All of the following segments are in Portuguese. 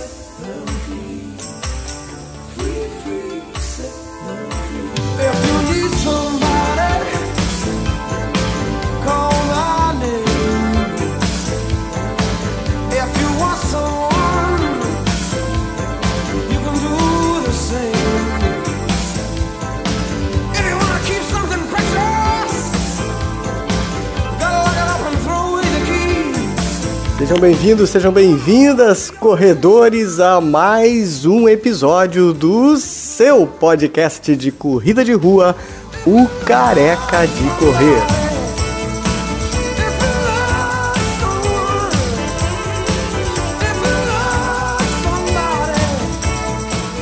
perfectly. Sejam bem-vindos, sejam bem-vindas, corredores, a mais um episódio do seu podcast de corrida de rua, o Careca de Correr.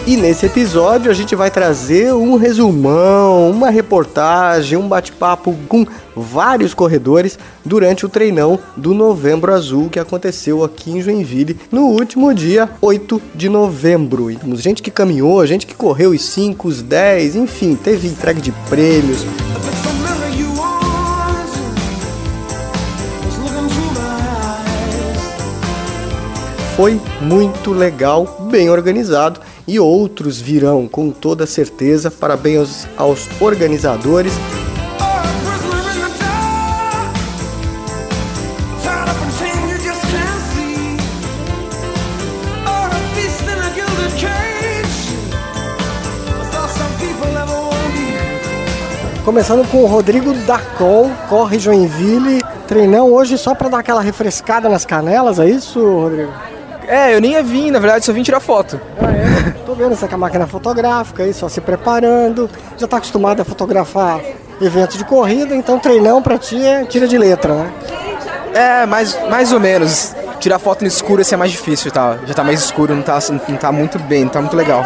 E nesse episódio a gente vai trazer um resumão, uma reportagem, um bate-papo com vários corredores durante o treinão do Novembro Azul que aconteceu aqui em Joinville no último dia 8 de novembro. Temos gente que caminhou, gente que correu os 5, os 10, enfim, teve entrega de prêmios. Foi muito legal, bem organizado e outros virão com toda certeza. Parabéns aos, aos organizadores. Começando com o Rodrigo Dacon, corre Joinville. Treinão hoje só para dar aquela refrescada nas canelas, é isso, Rodrigo? É, eu nem ia vir, na verdade, só vim tirar foto. Ah, é? Tô vendo essa com a máquina fotográfica aí, só se preparando. Já tá acostumado a fotografar eventos de corrida, então treinão pra ti é tira de letra, né? É, mais, mais ou menos. Tirar foto no escuro assim é mais difícil, tá? Já tá mais escuro, não tá, não tá muito bem, não tá muito legal.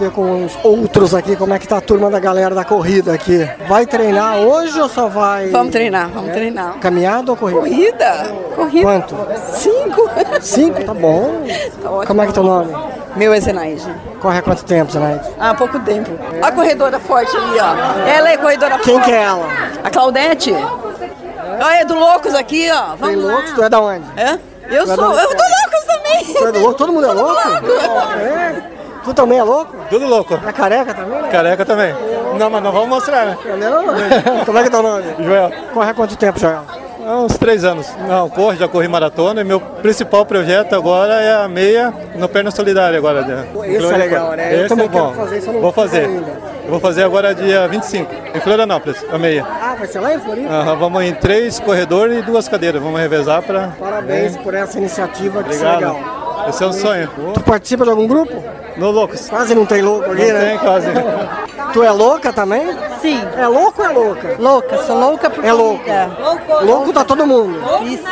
Ver com os outros aqui como é que tá a turma da galera da corrida aqui. Vai treinar hoje ou só vai Vamos treinar, vamos treinar. caminhada ou corrida? Corrida? Corrida. Quanto? Cinco. Cinco? Tá bom. Tá. Como é que é teu nome? Meu é Zenaide. Corre há quanto tempo, Zenaide? Há pouco tempo. A corredora forte ali, ó. Ela é corredora Quem forte. que é ela? A Claudete. Olha, é do Loucos aqui, ó. Tem Vamos loucos? lá. Tu é da onde? É? Eu Tu é sou. do- Eu do Loucos também. Tu é do louco? Todo mundo é louco? É. Tu também é louco? Tudo louco. É careca também? né? Careca também. Não, mas não vamos mostrar, né? Não? Como é que é teu nome? Joel, Corre há quanto tempo, Joel? há uns três anos. Não, corro, já corri maratona e meu principal projeto agora é a meia no Perna Solidária agora. né? Esse é legal, né? Eu Esse também é bom. fazer isso, eu não Vou fazer. ainda. Eu Vou fazer agora dia 25, em Florianópolis, a meia. Ah, vai ser lá em Floripa? Aham, vamos em três corredores e duas cadeiras. Vamos revezar para. Parabéns por essa iniciativa, que isso é Obrigado. legal. Esse é um sonho. Tu participa de algum grupo? No Loucos. Quase não tem louco aqui, Não né? tem quase. Tu é louca também? Sim, É louco ou é louca? louca, sou louca por É louco. corrida. Louco tá todo mundo. Isso.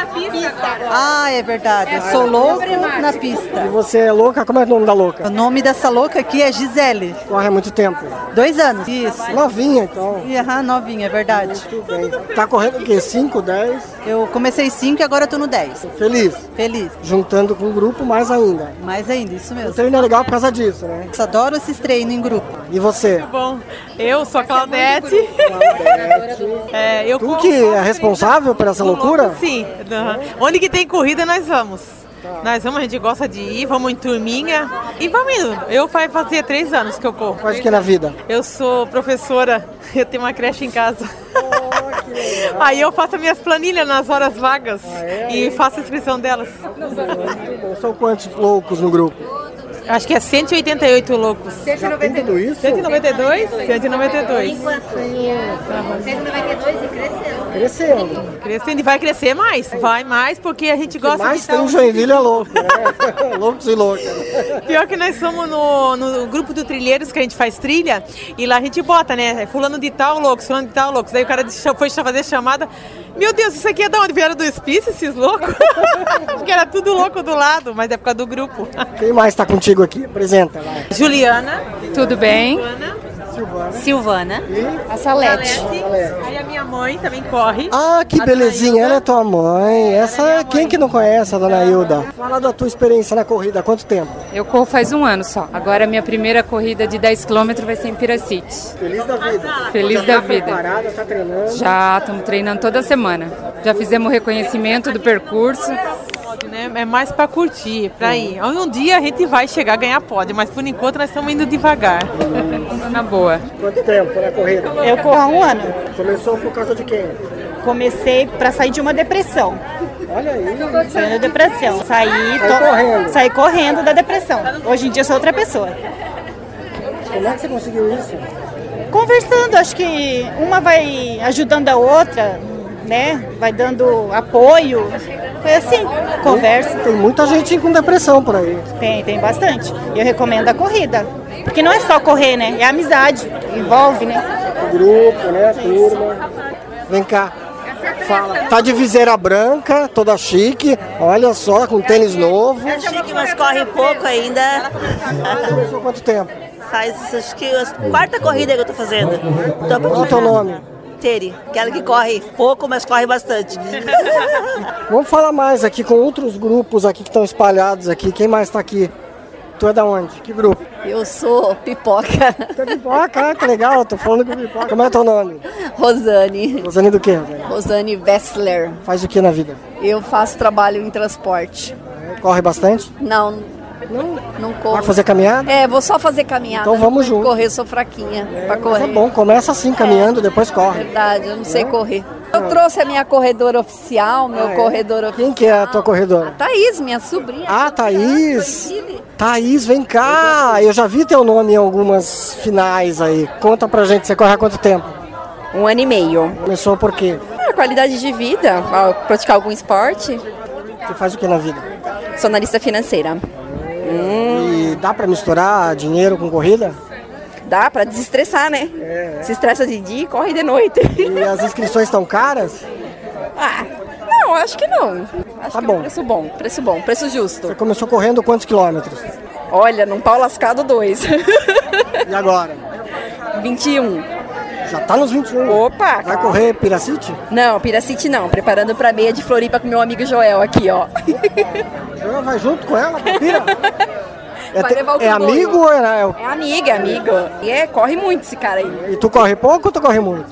Ah, é verdade, eu sou louco na E pista. você é louca? Como é o nome da louca? O nome dessa louca aqui é Gisele, Corre há muito tempo. dois anos. Isso. Novinha, então. E aham, novinha, é verdade. Tudo bem. Tá correndo o quê? 5, 10? Eu comecei cinco e agora eu tô no 10. Feliz. Feliz. Juntando com o grupo mais ainda. Mais ainda, isso O mesmo. treino é legal por causa disso, né? Eu adoro esses treinos em grupo. E você? Bom, eu sou a Claudete. É, eu Tu que é responsável por essa loucura? Sim. aham. Onde que tem corrida, nós vamos. Nós vamos, a gente gosta de ir, vamos em turminha e vamos indo. Eu faz fazer três anos que eu corro. Faz o que na vida? Eu sou professora, eu tenho uma creche em casa. Aí eu faço as minhas planilhas nas horas vagas e faço a inscrição delas. São quantos loucos no grupo? Acho que é 188 loucos. Já tem tudo isso? 192? 192. 192 e crescendo. Crescendo. Crescendo e vai crescer mais. Vai mais porque a gente gosta mais de tem estar em Joinville é louco, né? Loucos e loucas. Pior que nós somos no, no grupo do Trilheiros que a gente faz trilha e lá a gente bota, né? Fulano de tal, loucos, fulano de tal, loucos. Daí o cara foi fazer chamada. Meu Deus, isso aqui é da onde? Vieram do hospício, esses loucos? Acho que era tudo louco do lado, mas é por causa do grupo. Quem mais tá contigo aqui? Apresenta, vai. Juliana. Tudo bem? Silvana. Silvana. E? A Salete. Salete. Aí a minha mãe também corre. Ah, que A belezinha, ela é Hilda. tua mãe. Essa é quem que não conhece a dona Hilda? Fala da tua experiência na corrida, há quanto tempo? Eu corro faz um ano só. Agora minha primeira corrida de 10 km vai ser em Piracite. Feliz da vida. Feliz Já da tá vida. preparada, tá treinando. Já estamos treinando toda semana. Já fizemos o reconhecimento do percurso. Pódio, né? É mais pra curtir, pra ir. Um dia a gente vai chegar a ganhar pódio, mas por enquanto nós estamos indo devagar. Na boa. Quanto tempo na corrida? Eu corro há um ano. Começou por causa de quem? Comecei para sair de uma depressão. Olha aí. Saí da depressão. Saí, Saiu correndo. saí correndo da depressão. Hoje em dia eu sou outra pessoa. Como é que você conseguiu isso? Conversando, acho que uma vai ajudando a outra, né? Vai dando apoio. Foi assim, conversa. Tem muita gente com depressão por aí. Tem, tem bastante. Eu recomendo a corrida. Porque não é só correr, né? É amizade. Envolve, né? O grupo, né? A turma. Vem cá. Fala. Tá de viseira branca, toda chique. Olha só, com tênis novo. É chique, mas corre pouco ainda. Começou há quanto tempo? Faz acho que a quarta corrida que eu tô fazendo. Tô Qual é o teu nome? Tere, aquela que corre pouco, mas corre bastante. Vamos falar mais aqui com outros grupos aqui que estão espalhados aqui. Quem mais tá aqui? Tu é da onde? Que grupo? Eu sou pipoca. Tu é pipoca? Ah, que legal, tô falando com pipoca. Como é teu nome? Rosane. Rosane do quê? Rosane? Rosane Wessler. Faz o que na vida? Eu faço trabalho em transporte. Corre bastante? Não, não, corro. Vai fazer caminhada? É, vou só fazer caminhada. Então vamos Não junto. Correr, sou fraquinha pra Mas correr. é bom, começa assim, caminhando, depois corre. Verdade, eu não sei correr. Eu trouxe a minha corredora oficial, meu Ah, é? corredor oficial. Quem que é a tua corredora? Thaís, minha sobrinha. Ah, Thaís! Thaís, vem cá! Eu já vi teu nome em algumas finais aí. Conta pra gente, você corre há quanto tempo? Um ano e meio. Começou por quê? A qualidade de vida, praticar algum esporte. Você faz o que na vida? Sou analista financeira. E dá pra misturar dinheiro com corrida? Dá pra desestressar, né? Se estressa de dia e corre de noite. E as inscrições estão caras? ah, não, acho que não. Acho Tá que bom. é um preço bom, preço bom, preço justo. Você começou correndo quantos quilômetros? Olha, num pau lascado dois. E agora? 21. Já tá nos 21. Opa! Vai correr Piracite? Não, Piracite não. Preparando pra meia de Floripa com meu amigo Joel aqui, ó. Joel vai junto com ela Pira? É, te- é amigo ou é, é- É amigo, é amigo. E é, corre muito esse cara aí. E tu corre pouco ou tu corre muito?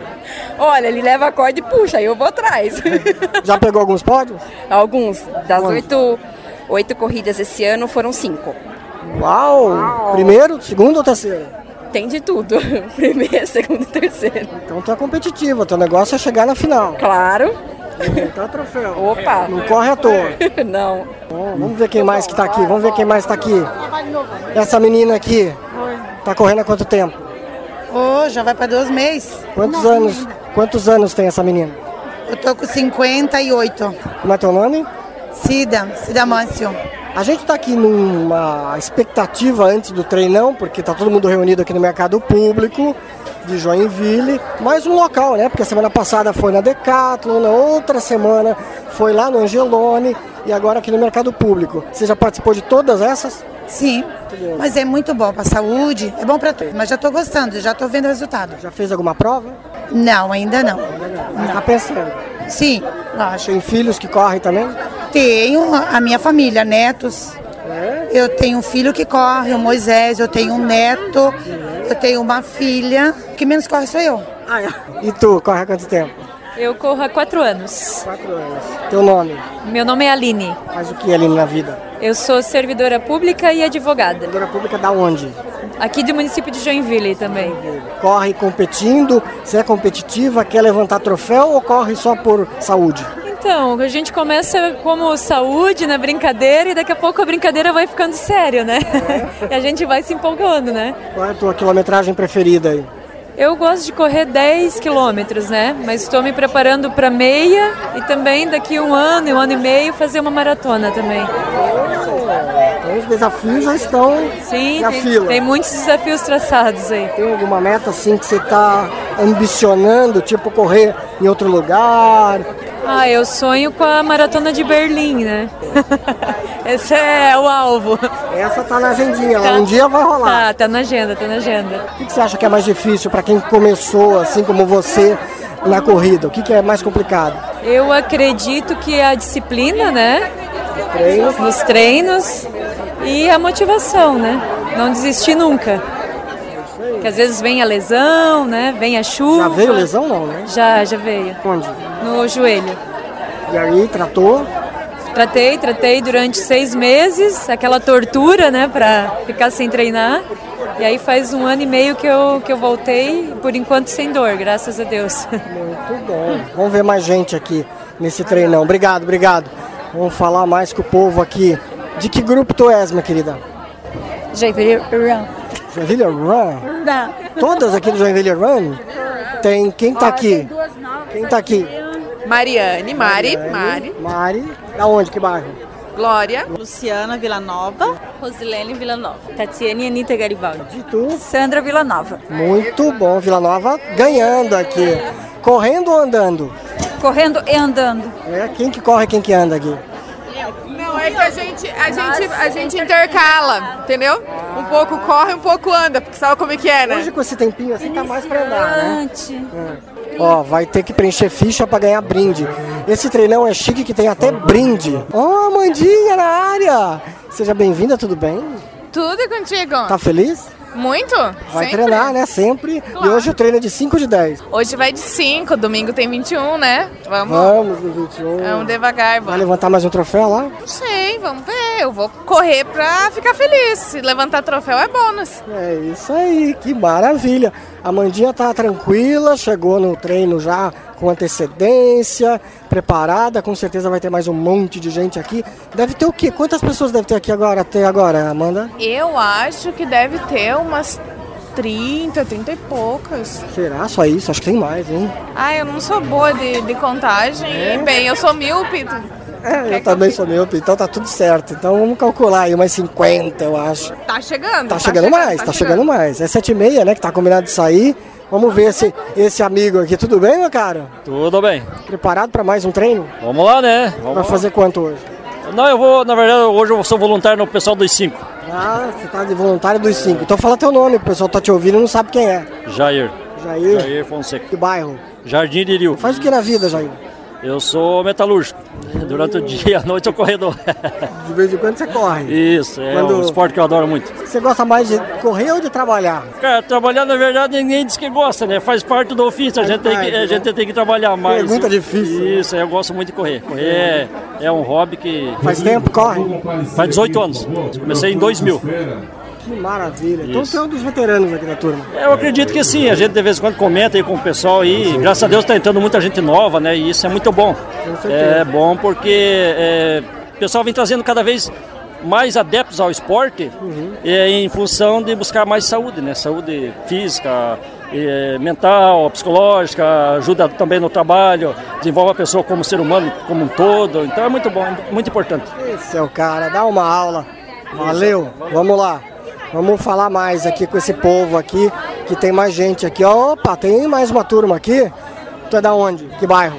Olha, ele leva a corda e puxa, aí eu vou atrás. Já pegou alguns pódios? Alguns. Das Onde? oito, oito corridas esse ano, foram cinco. Uau! Primeiro, segundo ou terceiro? Tem de tudo. Primeiro, segundo e terceiro. Então tu é competitiva, teu negócio é chegar na final. Claro. Tá troféu. Opa. Não corre à toa. Não. Bom, vamos ver quem mais que tá aqui, vamos ver quem mais tá aqui. Essa menina aqui, tá correndo há quanto tempo? Ô, já vai para dois meses. Quantos anos, quantos anos tem essa menina? Eu tô com 58. Como é teu nome? Cida, Cida Mâncio. A gente tá aqui numa expectativa antes do treinão, porque tá todo mundo reunido aqui no mercado público de Joinville, mais um local, né? Porque a semana passada foi na Decathlon, na outra semana foi lá no Angelone e agora aqui no mercado público. Você já participou de todas essas? Sim, mas é muito bom para saúde, é bom para tudo. Mas já tô gostando, já tô vendo o resultado. Já fez alguma prova? Não, ainda não. Tá pensando? Sim, lógico. Tem filhos que correm também? Tenho a minha família, netos. Eu tenho um filho que corre, o Moisés, eu tenho um neto, eu tenho uma filha. O que menos corre sou eu. E tu, corre há quanto tempo? Eu corro há quatro anos. Quatro anos. Teu nome? Meu nome é Aline. Faz o que ali na vida? Eu sou servidora pública e advogada. Servidora pública da onde? Aqui do município de Joinville também. Corre competindo, você é competitiva, quer levantar troféu ou corre só por saúde? Então, a gente começa como saúde na brincadeira e daqui a pouco a brincadeira vai ficando sério, né? e a gente vai se empolgando, né? Qual é a tua quilometragem preferida aí? Eu gosto de correr 10 quilômetros, né? Mas estou me preparando para meia e também daqui um ano, um ano e meio, fazer uma maratona também. Então os desafios já estão Sim, na tem, fila. tem muitos desafios traçados aí. Tem alguma meta assim que você está ambicionando, tipo correr em outro lugar? Ah, eu sonho com a maratona de Berlim, né? Esse é o alvo. Essa tá na agendinha, um dia vai rolar. Tá, tá na agenda, tá na agenda. O que você acha que é mais difícil para quem começou assim como você na corrida? O que que é mais complicado? Eu acredito que a disciplina, né? Treinos. Nos treinos e a motivação, né? Não desistir nunca. Que às vezes vem a lesão, né? Vem a chuva. Já veio lesão não, né? Já, já veio. Onde? No joelho. E aí, tratou? Tratei, tratei durante seis meses, aquela tortura, né, pra ficar sem treinar. E aí faz um ano e meio que eu, que eu voltei, por enquanto sem dor, graças a Deus. Muito bom. Vamos ver mais gente aqui nesse treinão. Obrigado, obrigado. Vamos falar mais com o povo aqui. De que grupo tu és, minha querida? Joinville Run. Joinville Run? Todas aqui do Joinville Run? Tem quem tá aqui? Quem tá aqui? Mariane, Mari, Mari. Mari. Da onde? Que bairro? Glória. Luciana Villanova. Rosilene Villanova. Tatiane Anitta Garibaldi. E tu? Sandra Villanova. Muito bom. Vila Nova ganhando aqui. Correndo ou andando? Correndo e andando. É, quem que corre e quem que anda aqui? Não, é que a gente, a gente, a gente intercala, entendeu? Um pouco corre, um pouco anda, porque sabe como é que é, né? Hoje com esse tempinho assim tá mais pra andar, né? É. Ó, vai ter que preencher ficha pra ganhar brinde. Esse treinão é chique que tem até brinde. Ó, Mandinha na área! Seja bem-vinda, tudo bem? Tudo contigo? Tá feliz? Muito? Vai Sempre. treinar, né? Sempre. E hoje o treino é de 5 de 10. Hoje vai de 5, domingo tem 21, né? Vamos. Vamos no 21. Vamos devagar, Vai vamos. levantar mais um troféu lá? Não sei, vamos ver. Eu vou correr pra ficar feliz. Se levantar troféu é bônus. É isso aí, que maravilha. A Mandinha tá tranquila, chegou no treino já com antecedência, preparada, com certeza vai ter mais um monte de gente aqui. Deve ter o quê? Quantas pessoas deve ter aqui agora, até agora, Amanda? Eu acho que deve ter umas 30, 30 e poucas. Será só isso? Acho que tem mais, hein? Ah, eu não sou boa de, de contagem. É? Bem, eu sou míope. É, eu também sou míope, então tá tudo certo. Então vamos calcular aí umas 50, eu acho. Tá chegando. Tá chegando mais, tá chegando mais. É 7 e meia, né, que tá combinado de sair. Vamos ver esse, esse amigo aqui. Tudo bem, meu cara? Tudo bem. Preparado para mais um treino? Vamos lá, né? Vamos Vai fazer quanto hoje? Não, eu vou, na verdade, hoje eu sou voluntário no pessoal dos 5. Ah, você tá de voluntário dos 5. Então fala teu nome, o pessoal tá te ouvindo e não sabe quem é. Jair. Jair? Jair Fonseca. Que bairro? Jardim de Rio. Faz o que na vida, Jair? Eu sou metalúrgico. Durante o dia e a noite eu corredor. De vez em quando você corre. Isso, é Quando- um esporte que eu adoro muito. Você gosta mais de correr ou de trabalhar? Cara, trabalhar na verdade ninguém diz que gosta, né? Faz parte do ofício, a gente tem que, a gente tem que trabalhar mais. Pergunta difícil. Isso, eu gosto muito de correr. Correr é, é um hobby que. Faz tempo, corre? Faz 18 anos. Comecei em 2000. Que maravilha. Então Isso. você é um dos veteranos aqui da turma. Eu acredito que sim, a gente de vez em quando comenta aí com o pessoal aí, graças a Deus está entrando muita gente nova, né? E isso é muito bom. É bom porque é, o pessoal vem trazendo cada vez mais adeptos ao esporte é, em função de buscar mais saúde, né? Saúde física, é, mental, psicológica, ajuda também no trabalho, desenvolve a pessoa como ser humano como um todo. Então é muito bom, muito importante. Esse é o cara, dá uma aula. Valeu, vamos lá. Vamos falar mais aqui com esse povo aqui, que tem mais gente aqui. Opa, tem mais uma turma aqui. Tu é da onde? Que bairro?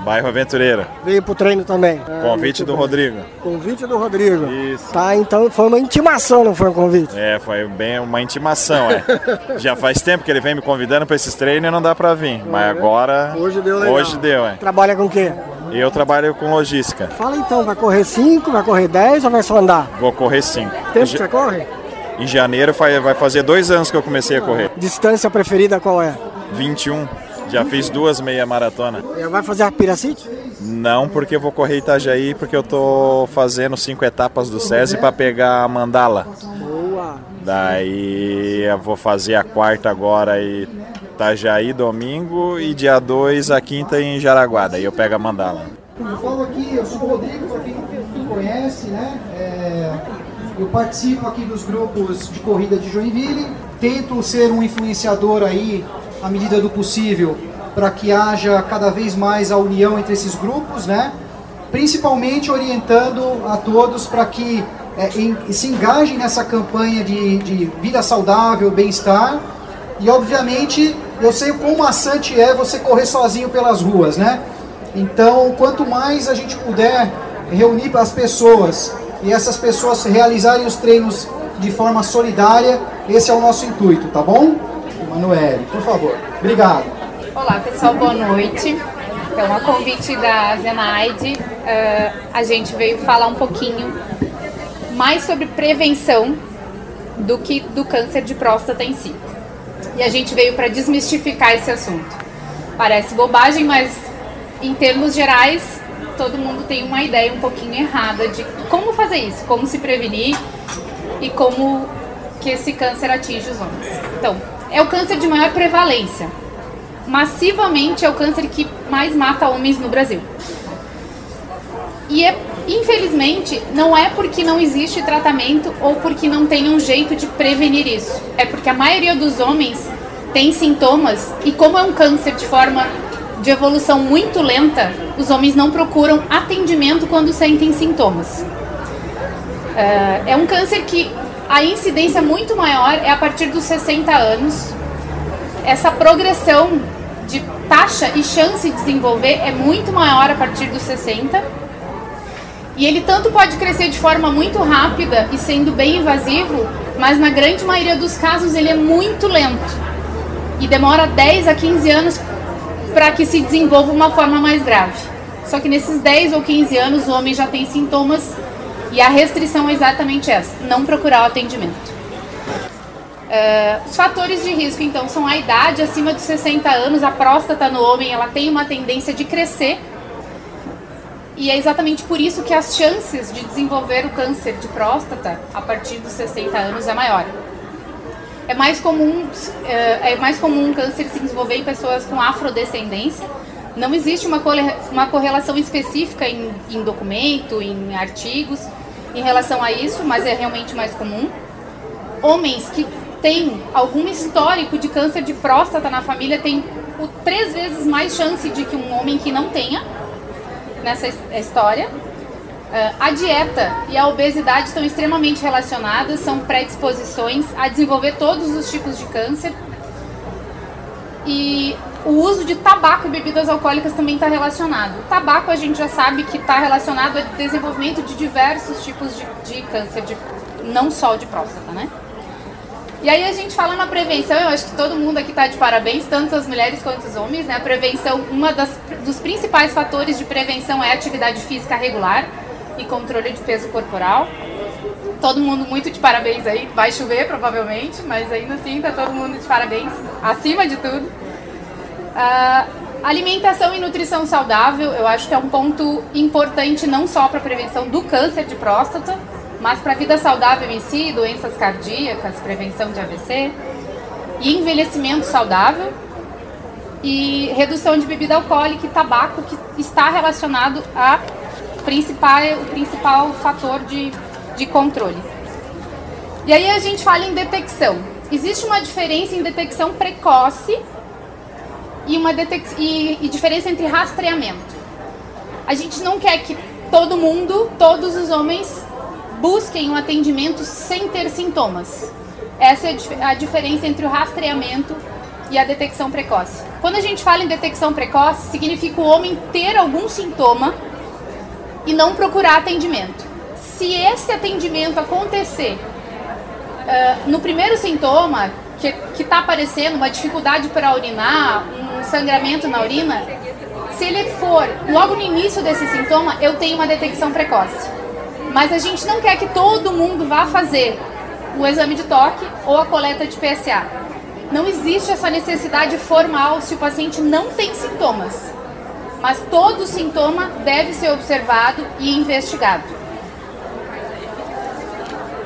Bairro Aventureira. Veio pro treino também. Ah, Convite muito do. Rodrigo. Convite do Rodrigo. Isso. Tá, então foi uma intimação, não foi um convite? É, foi bem uma intimação, é. Já faz tempo que ele vem me convidando para esses treinos e não dá para vir. Mas agora. Hoje deu legal. Hoje deu, é. Trabalha com o quê? Eu trabalho com logística. Fala então, vai correr 5, vai correr 10 ou vai só andar? Vou correr 5. Tempo que você corre? Em janeiro vai fazer dois anos que eu comecei a correr. Distância preferida qual é? 21. Já fiz duas meia maratona. É, Vai fazer a Piracite? Não, porque eu vou correr Itajaí, porque eu tô fazendo cinco etapas do SESI para pegar a mandala. Boa. Daí eu vou fazer a quarta agora em Itajaí domingo e dia 2 a quinta em Jaraguá. Daí eu pego a mandala. Eu falo aqui, eu sou o Rodrigo, para quem não conhece, né? É, eu participo aqui dos grupos de corrida de Joinville, tento ser um influenciador aí, à medida do possível, para que haja cada vez mais a união entre esses grupos, né? Principalmente orientando a todos para que é, em- se engajem nessa campanha de, de vida saudável, bem-estar. E obviamente eu sei o quão maçante é você correr sozinho pelas ruas, né? Então, quanto mais a gente puder reunir as pessoas e essas pessoas realizarem os treinos de forma solidária, esse é o nosso intuito, tá bom? Emanuele, por favor. Obrigado. Olá pessoal, boa noite. Então, a convite da Zenaide, eh, a gente veio falar um pouquinho mais sobre prevenção do que do câncer de próstata em si. E a gente veio para desmistificar esse assunto. Parece bobagem, mas em termos gerais, todo mundo tem uma ideia um pouquinho errada de como fazer isso, como se prevenir e como que esse câncer atinge os homens. Então, é o câncer de maior prevalência. Massivamente é o câncer que mais mata homens no Brasil. E é, infelizmente, não é porque não existe tratamento ou porque não tem um jeito de prevenir isso. É porque a maioria dos homens tem sintomas e como é um câncer de forma de evolução muito lenta, os homens não procuram atendimento quando sentem sintomas. É, é um câncer que a incidência muito maior é a partir dos 60 anos. Essa progressão de taxa e chance de desenvolver é muito maior a partir dos 60. E ele tanto pode crescer de forma muito rápida e sendo bem invasivo, mas na grande maioria dos casos ele é muito lento. E demora 10 a 15 anos para que se desenvolva uma forma mais grave. Só que nesses 10 ou 15 anos o homem já tem sintomas e a restrição é exatamente essa: não procurar o atendimento. Uh, os fatores de risco, então, são a idade acima de 60 anos, a próstata no homem ela tem uma tendência de crescer. E é exatamente por isso que as chances de desenvolver o câncer de próstata a partir dos 60 anos é maior. É mais comum, é mais comum um câncer se desenvolver em pessoas com afrodescendência. Não existe uma, uma correlação específica em, em documento, em artigos, em relação a isso, mas é realmente mais comum. Homens que têm algum histórico de câncer de próstata na família têm o, três vezes mais chance de que um homem que não tenha nessa história. Uh, a dieta e a obesidade estão extremamente relacionadas, são predisposições a desenvolver todos os tipos de câncer. E o uso de tabaco e bebidas alcoólicas também está relacionado. O tabaco a gente já sabe que está relacionado ao desenvolvimento de diversos tipos de, de câncer, de, não só de próstata, né? E aí a gente fala na prevenção, eu acho que todo mundo aqui está de parabéns, tanto as mulheres quanto os homens, né? A prevenção, das, dos principais fatores de prevenção é a atividade física regular e controle de peso corporal. Todo mundo muito de parabéns aí, vai chover provavelmente, mas ainda assim tá todo mundo de parabéns, acima de tudo. Uh, alimentação e nutrição saudável, eu acho que é um ponto importante não só para a prevenção do câncer de próstata, mas para a vida saudável em si, doenças cardíacas, prevenção de AVC, e envelhecimento saudável, e redução de bebida alcoólica e tabaco, que está relacionado a principal, o principal fator de, de controle. E aí a gente fala em detecção. Existe uma diferença em detecção precoce e uma detec e, e diferença entre rastreamento. A gente não quer que todo mundo, todos os homens, busquem um atendimento sem ter sintomas. Essa é a diferença entre o rastreamento e a detecção precoce. Quando a gente fala em detecção precoce, significa o homem ter algum sintoma e não procurar atendimento. Se esse atendimento acontecer uh, no primeiro sintoma, que está aparecendo, uma dificuldade para urinar, um sangramento na urina, se ele for logo no início desse sintoma, eu tenho uma detecção precoce. Mas a gente não quer que todo mundo vá fazer o exame de toque ou a coleta de PSA. Não existe essa necessidade formal se o paciente não tem sintomas. Mas todo sintoma deve ser observado e investigado.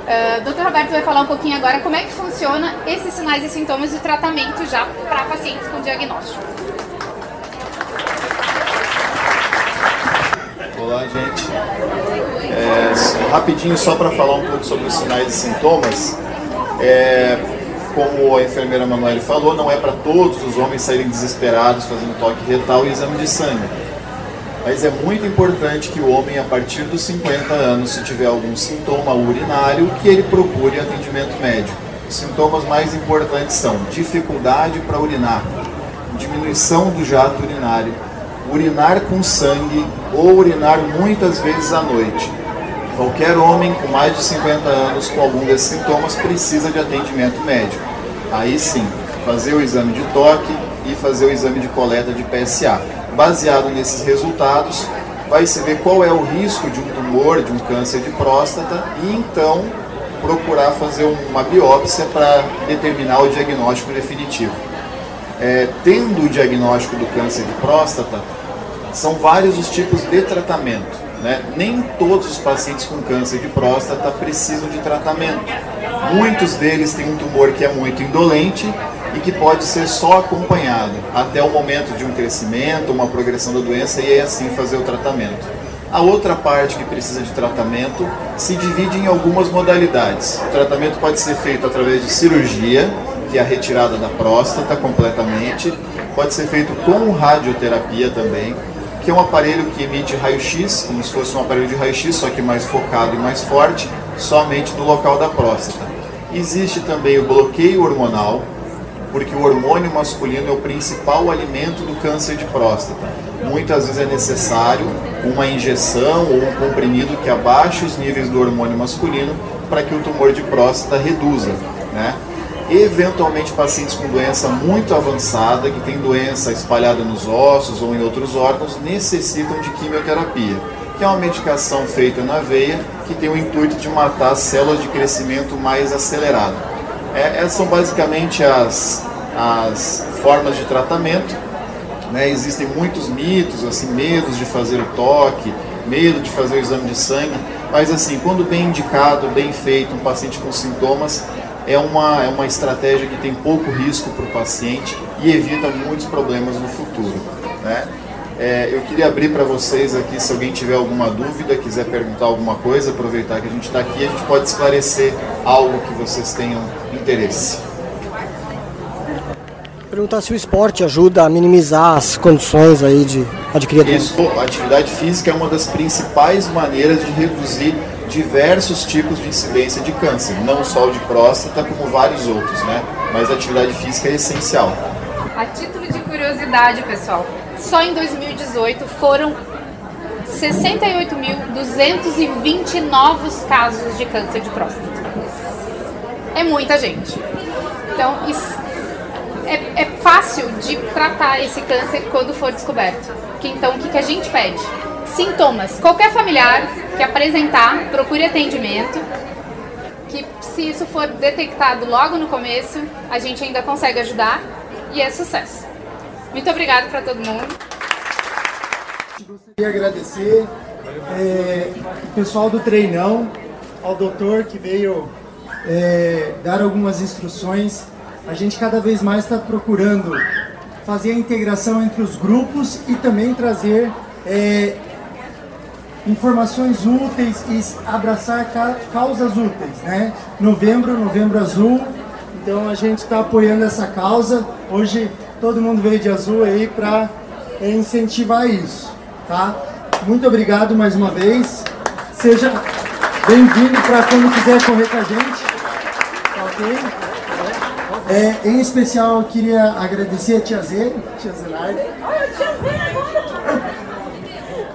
Uh, Dr. Roberto vai falar um pouquinho agora como é que funciona esses sinais e sintomas do tratamento já para pacientes com diagnóstico. Olá, gente. É, rapidinho, só para falar um pouco sobre os sinais e sintomas. É, como a enfermeira Manuele falou, não é para todos os homens saírem desesperados fazendo toque retal e exame de sangue mas é muito importante que o homem, a partir dos 50 anos, se tiver algum sintoma urinário, que ele procure atendimento médico. Os sintomas mais importantes são dificuldade para urinar, diminuição do jato urinário, urinar com sangue ou urinar muitas vezes à noite. Qualquer homem com mais de 50 anos com algum desses sintomas precisa de atendimento médico. Aí sim, fazer o exame de toque e fazer o exame de coleta de PSA baseado nesses resultados, vai se ver qual é o risco de um tumor, de um câncer de próstata e então procurar fazer uma biópsia para determinar o diagnóstico definitivo. É, tendo o diagnóstico do câncer de próstata, São vários os tipos de tratamento. Né? Nem todos os pacientes com câncer de próstata precisam de tratamento. Muitos deles têm um tumor que é muito indolente e que pode ser só acompanhado até o momento de um crescimento, uma progressão da doença e aí assim fazer o tratamento. A outra parte que precisa de tratamento se divide em algumas modalidades. O tratamento pode ser feito através de cirurgia, que é a retirada da próstata completamente, pode ser feito com radioterapia também, que é um aparelho que emite raio-x, como se fosse um aparelho de raio-x, só que mais focado e mais forte, somente no local da próstata. Existe também o bloqueio hormonal, porque o hormônio masculino é o principal alimento do câncer de próstata. Muitas vezes é necessário uma injeção ou um comprimido que abaixe os níveis do hormônio masculino para que o tumor de próstata reduza. Né? Eventualmente, pacientes com doença muito avançada, que tem doença espalhada nos ossos ou em outros órgãos, necessitam de quimioterapia, que é uma medicação feita na veia que tem o intuito de matar as células de crescimento mais acelerado. É, essas são basicamente as, as formas de tratamento. Né? Existem muitos mitos, assim, medos de fazer o toque, medo de fazer o exame de sangue, mas assim, quando bem indicado, bem feito, um paciente com sintomas, é uma, é uma estratégia que tem pouco risco para o paciente e evita muitos problemas no futuro. Né? É, eu queria abrir para vocês aqui, se alguém tiver alguma dúvida, quiser perguntar alguma coisa, aproveitar que a gente está aqui, a gente pode esclarecer algo que vocês tenham interesse. Perguntar se o esporte ajuda a minimizar as condições aí de adquirir Isso, a atividade física é uma das principais maneiras de reduzir diversos tipos de incidência de câncer, não só o de próstata, como vários outros, né? Mas a atividade física é essencial. A título de curiosidade, pessoal, só em 2018 foram 68.220 novos casos de câncer de próstata. É muita gente. Então, é, é fácil de tratar esse câncer quando for descoberto. Então, o que, que a gente pede? Sintomas. Qualquer familiar que apresentar, procure atendimento. Que se isso for detectado logo no começo, a gente ainda consegue ajudar e é sucesso. Muito obrigada para todo mundo. Gostaria de agradecer é, o pessoal do treinão, ao doutor que veio é, dar algumas instruções. A gente cada vez mais está procurando fazer a integração entre os grupos e também trazer é, informações úteis e abraçar ca causas úteis, né? Novembro, Novembro Azul. Então a gente está apoiando essa causa. Hoje todo mundo veio de azul aí para incentivar isso, tá? Muito obrigado mais uma vez. Seja bem-vindo para quando quiser correr com a gente. Tá ok? É, em especial, eu queria agradecer a Tia Zê, Tia Zenaide.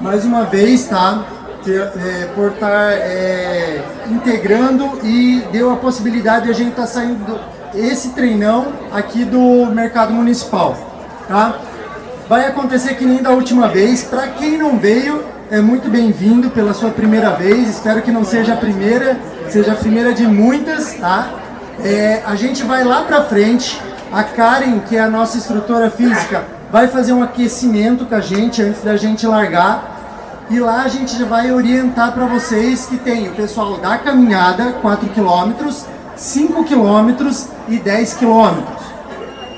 Mais uma vez, tá? É, por estar é, integrando e deu a possibilidade de a gente estar tá saindo esse treinão aqui do mercado municipal, tá? Vai acontecer que nem da última vez. Para quem não veio, é muito bem-vindo pela sua primeira vez. Espero que não seja a primeira, seja a primeira de muitas, tá? É, a gente vai lá para frente. A Karen, que é a nossa instrutora física, vai fazer um aquecimento com a gente antes da gente largar. E lá a gente vai orientar para vocês que tem o pessoal da caminhada, 4 km, 5 km e 10 km.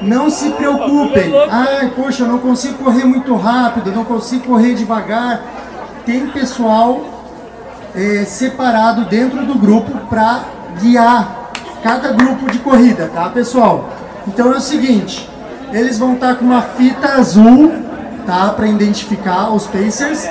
Não se preocupem. Ai, poxa, eu não consigo correr muito rápido, não consigo correr devagar. Tem pessoal é, separado dentro do grupo para guiar cada grupo de corrida, tá, pessoal? Então é o seguinte, eles vão estar com uma fita azul, tá, para identificar os pacers.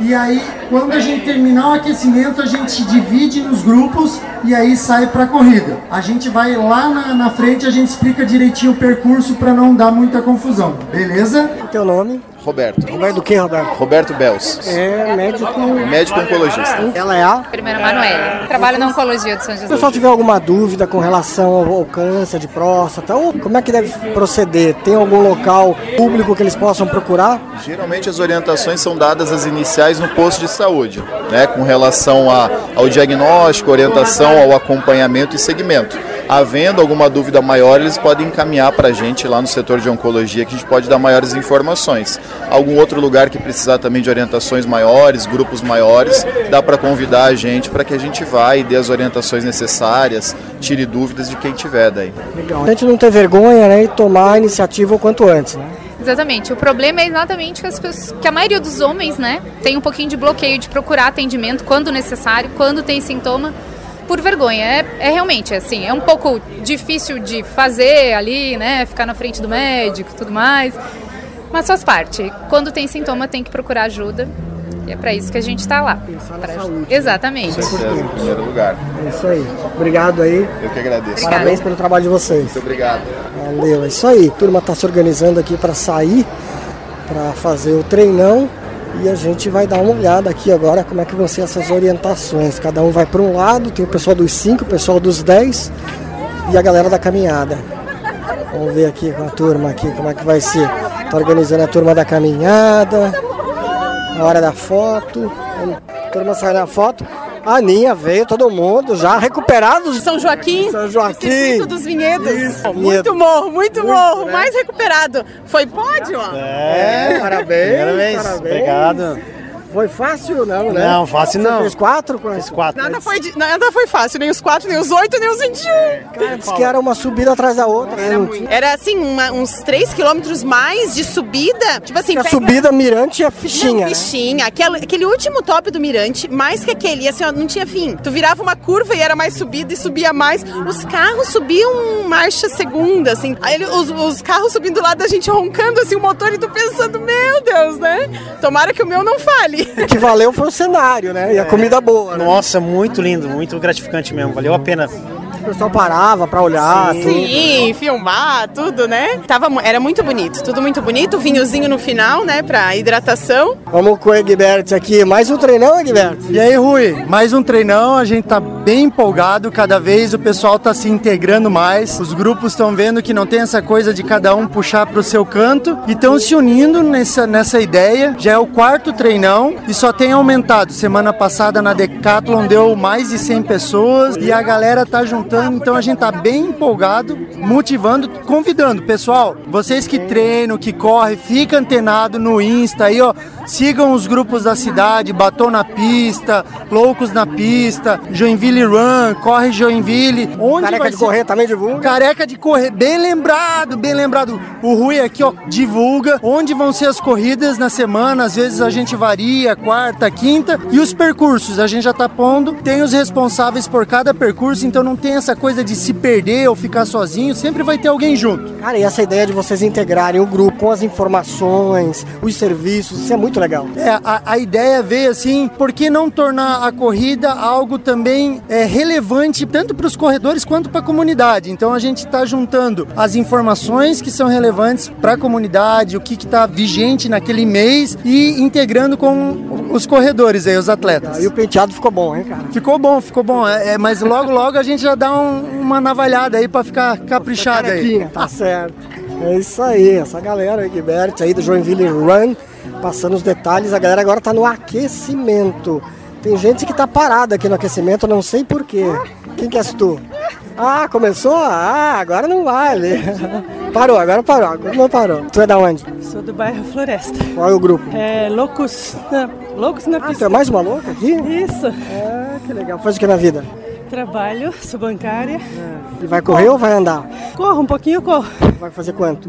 E aí, quando a gente terminar o aquecimento, a gente divide nos grupos e aí sai para a corrida. A gente vai lá na, na frente, a gente explica direitinho o percurso para não dar muita confusão, beleza? O teu nome? Roberto. Roberto do que, Roberto? Roberto Bels. É médico. Médico oncologista. Ela é a? Primeira Manuela. Trabalho na oncologia de São Se o pessoal tiver alguma dúvida com relação ao, ao câncer de próstata, ou como é que deve proceder? Tem algum local público que eles possam procurar? Geralmente as orientações são dadas as iniciais no posto de saúde, né, com relação a, ao diagnóstico, orientação ao acompanhamento e segmento. havendo alguma dúvida maior, eles podem encaminhar para a gente lá no setor de oncologia, que a gente pode dar maiores informações. Algum outro lugar que precisar também de orientações maiores, grupos maiores, dá para convidar a gente para que a gente vá e dê as orientações necessárias, tire dúvidas de quem tiver daí. Legal. A gente não ter vergonha né, e tomar a iniciativa o quanto antes, né? Exatamente. O problema é exatamente que, as pessoas, que a maioria dos homens, né, tem um pouquinho de bloqueio de procurar atendimento quando necessário, quando tem sintoma, por vergonha. É, é realmente assim, é um pouco difícil de fazer ali, né, ficar na frente do médico, tudo mais. Mas faz parte. Quando tem sintoma, tem que procurar ajuda. E é para isso que a gente está lá. Pra... saúde, Exatamente. Com certeza, em primeiro lugar. É isso aí. Obrigado aí. Eu que agradeço. Parabéns pelo trabalho de vocês. Muito obrigado. Valeu, é isso aí. A turma está se organizando aqui para sair, para fazer o treinão. E a gente vai dar uma olhada aqui agora como é que vão ser essas orientações. Cada um vai para um lado, tem o pessoal dos 5, o pessoal dos 10 e a galera da caminhada. Vamos ver aqui com a turma aqui como é que vai ser. Tá organizando a turma da caminhada, a hora da foto. A turma sai na foto. A Aninha veio, todo mundo já recuperados. São Joaquim, São Joaquim. Dos Vinhedos. Isso, muito morro, muito, Muito, morro. né? Mais recuperado. Foi pódio, ó. É, parabéns. Parabéns, parabéns. obrigado. Foi fácil não, né? Não, fácil Você não. fez quatro? com Fiz quatro. Nada foi, de- nada foi fácil, nem os quatro, nem os oito, nem os 21. Cara, disse que era uma subida atrás da outra. né? Não tinha- Era assim, uma- uns 3 quilômetros mais de subida. Tipo assim, A pega- subida mirante e a fichinha. Não, né? fichinha. Aquele, aquele último top do Mirante, mais que aquele, assim, ó, não tinha fim. Tu virava uma curva e era mais subida e subia mais. Os carros subiam marcha segunda, assim. Aí ele- os, os carros subindo do lado da gente roncando, assim, o motor e tu pensando, meu Deus, né? Tomara que o meu não fale. O que valeu foi o cenário, né? E a comida boa. né? Nossa, muito lindo, muito gratificante mesmo. Valeu a pena. O pessoal parava pra olhar. tudo. Sim, filmar, tudo, né? Tava, era muito bonito, tudo muito bonito. Vinhozinho no final, né, pra hidratação. Vamos com o Egberto aqui. Mais um treinão, Egberto? E aí, Rui, mais um treinão, a gente tá bem empolgado, cada vez o pessoal tá se integrando mais, os grupos estão vendo que não tem essa coisa de cada um puxar pro seu canto e estão se unindo nessa, nessa ideia. Já é o quarto treinão e só tem aumentado. Semana passada na Decathlon deu mais de 100 pessoas e a galera tá juntando, então a gente tá bem empolgado, motivando, convidando. Pessoal, vocês que treinam, que correm, fica antenado no Insta aí, ó. Sigam os grupos da cidade, Batom na Pista, Loucos na Pista, Joinville Run, Corre Joinville. Onde Careca vai de ser- correr também divulga. Careca de correr, bem lembrado, bem lembrado. O Rui aqui, ó, divulga onde vão ser as corridas na semana. Às vezes a gente varia, quarta, quinta. E os percursos, a gente já tá pondo. Tem os responsáveis por cada percurso, então não tem essa coisa de se perder ou ficar sozinho. Sempre vai ter alguém junto. Cara, e essa ideia de vocês integrarem o grupo com as informações, os serviços, isso é muito legal. É, a, a ideia veio assim, por que não tornar a corrida algo também é, relevante tanto para os corredores quanto para a comunidade? Então a gente está juntando as informações que são relevantes para a comunidade, o que está vigente naquele mês e integrando com os corredores aí, os atletas. E o penteado ficou bom, hein, cara? Ficou bom, ficou bom. É, é, mas logo, logo a gente já dá um- uma navalhada aí para ficar caprichado aí. Tá certo. É isso aí, essa galera, Egberto aí do Joinville Run, passando os detalhes. A galera agora tá no aquecimento. Tem gente que tá parada aqui no aquecimento, não sei porquê. Quem que és tu? Ah, começou? Ah, agora não vale. Parou, agora parou, agora não parou. Tu é da onde? Sou do bairro Floresta. Qual é o grupo? É Loucos na, Loucos na Ah, Pista. tu é mais uma louca aqui? Isso. Ah, que legal. Faz o que na vida? Trabalho, sou bancária. E vai correr ou vai andar? Corro um pouquinho, corro. Vai fazer quanto?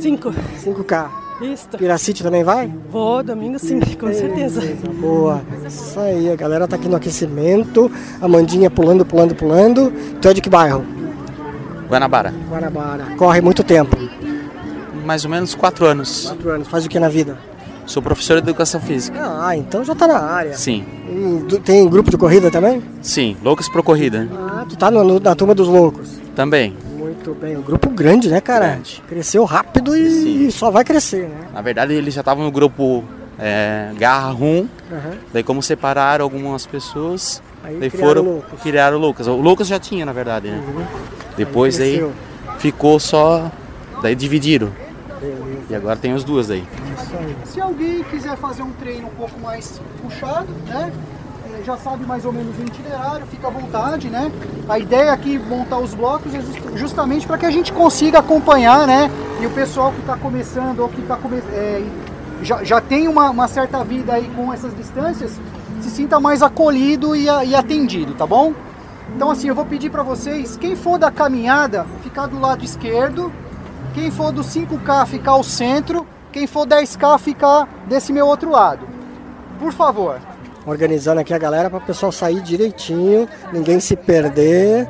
Cinco. 5K. Isso. Piracite também vai? Vou, domingo sim, com certeza. Boa. Isso aí, a galera tá aqui no aquecimento. A Mandinha pulando, pulando, pulando. Tu é de que bairro? Guanabara. Guanabara. Corre muito tempo. Mais ou menos quatro anos. Quatro anos. Faz o que na vida? Sou professor de educação física. Ah, então já tá na área. Sim. Tem grupo de corrida também? Sim, loucos pro corrida. Ah, tu tá no- no- na turma dos loucos. Também. Muito bem. Um grupo grande, né, cara? Cresceu rápido e, e só vai crescer, né? Na verdade, eles já estavam no grupo é, Garra Rum. Aham. Daí, como separaram algumas pessoas, Aí daí criaram foram Lucas. criaram o Lucas. O Lucas já tinha, na verdade, né? Depois aí, cresceu. ficou só. Daí dividiram. E agora tem as duas aí. Se alguém quiser fazer um treino um pouco mais puxado, né? é, já sabe mais ou menos o itinerário, fica à vontade, né? A ideia aqui montar os blocos é just- justamente para que a gente consiga acompanhar, né? E o pessoal que está começando ou que tá come, é, já, já tem uma, uma certa vida aí com essas distâncias, se sinta mais acolhido e, e atendido, tá bom? Então assim, eu vou pedir para vocês, quem for da caminhada, ficar do lado esquerdo, quem for do 5K ficar ao centro, quem for 10K ficar desse meu outro lado. Por favor. Organizando aqui a galera para o pessoal sair direitinho, ninguém se perder.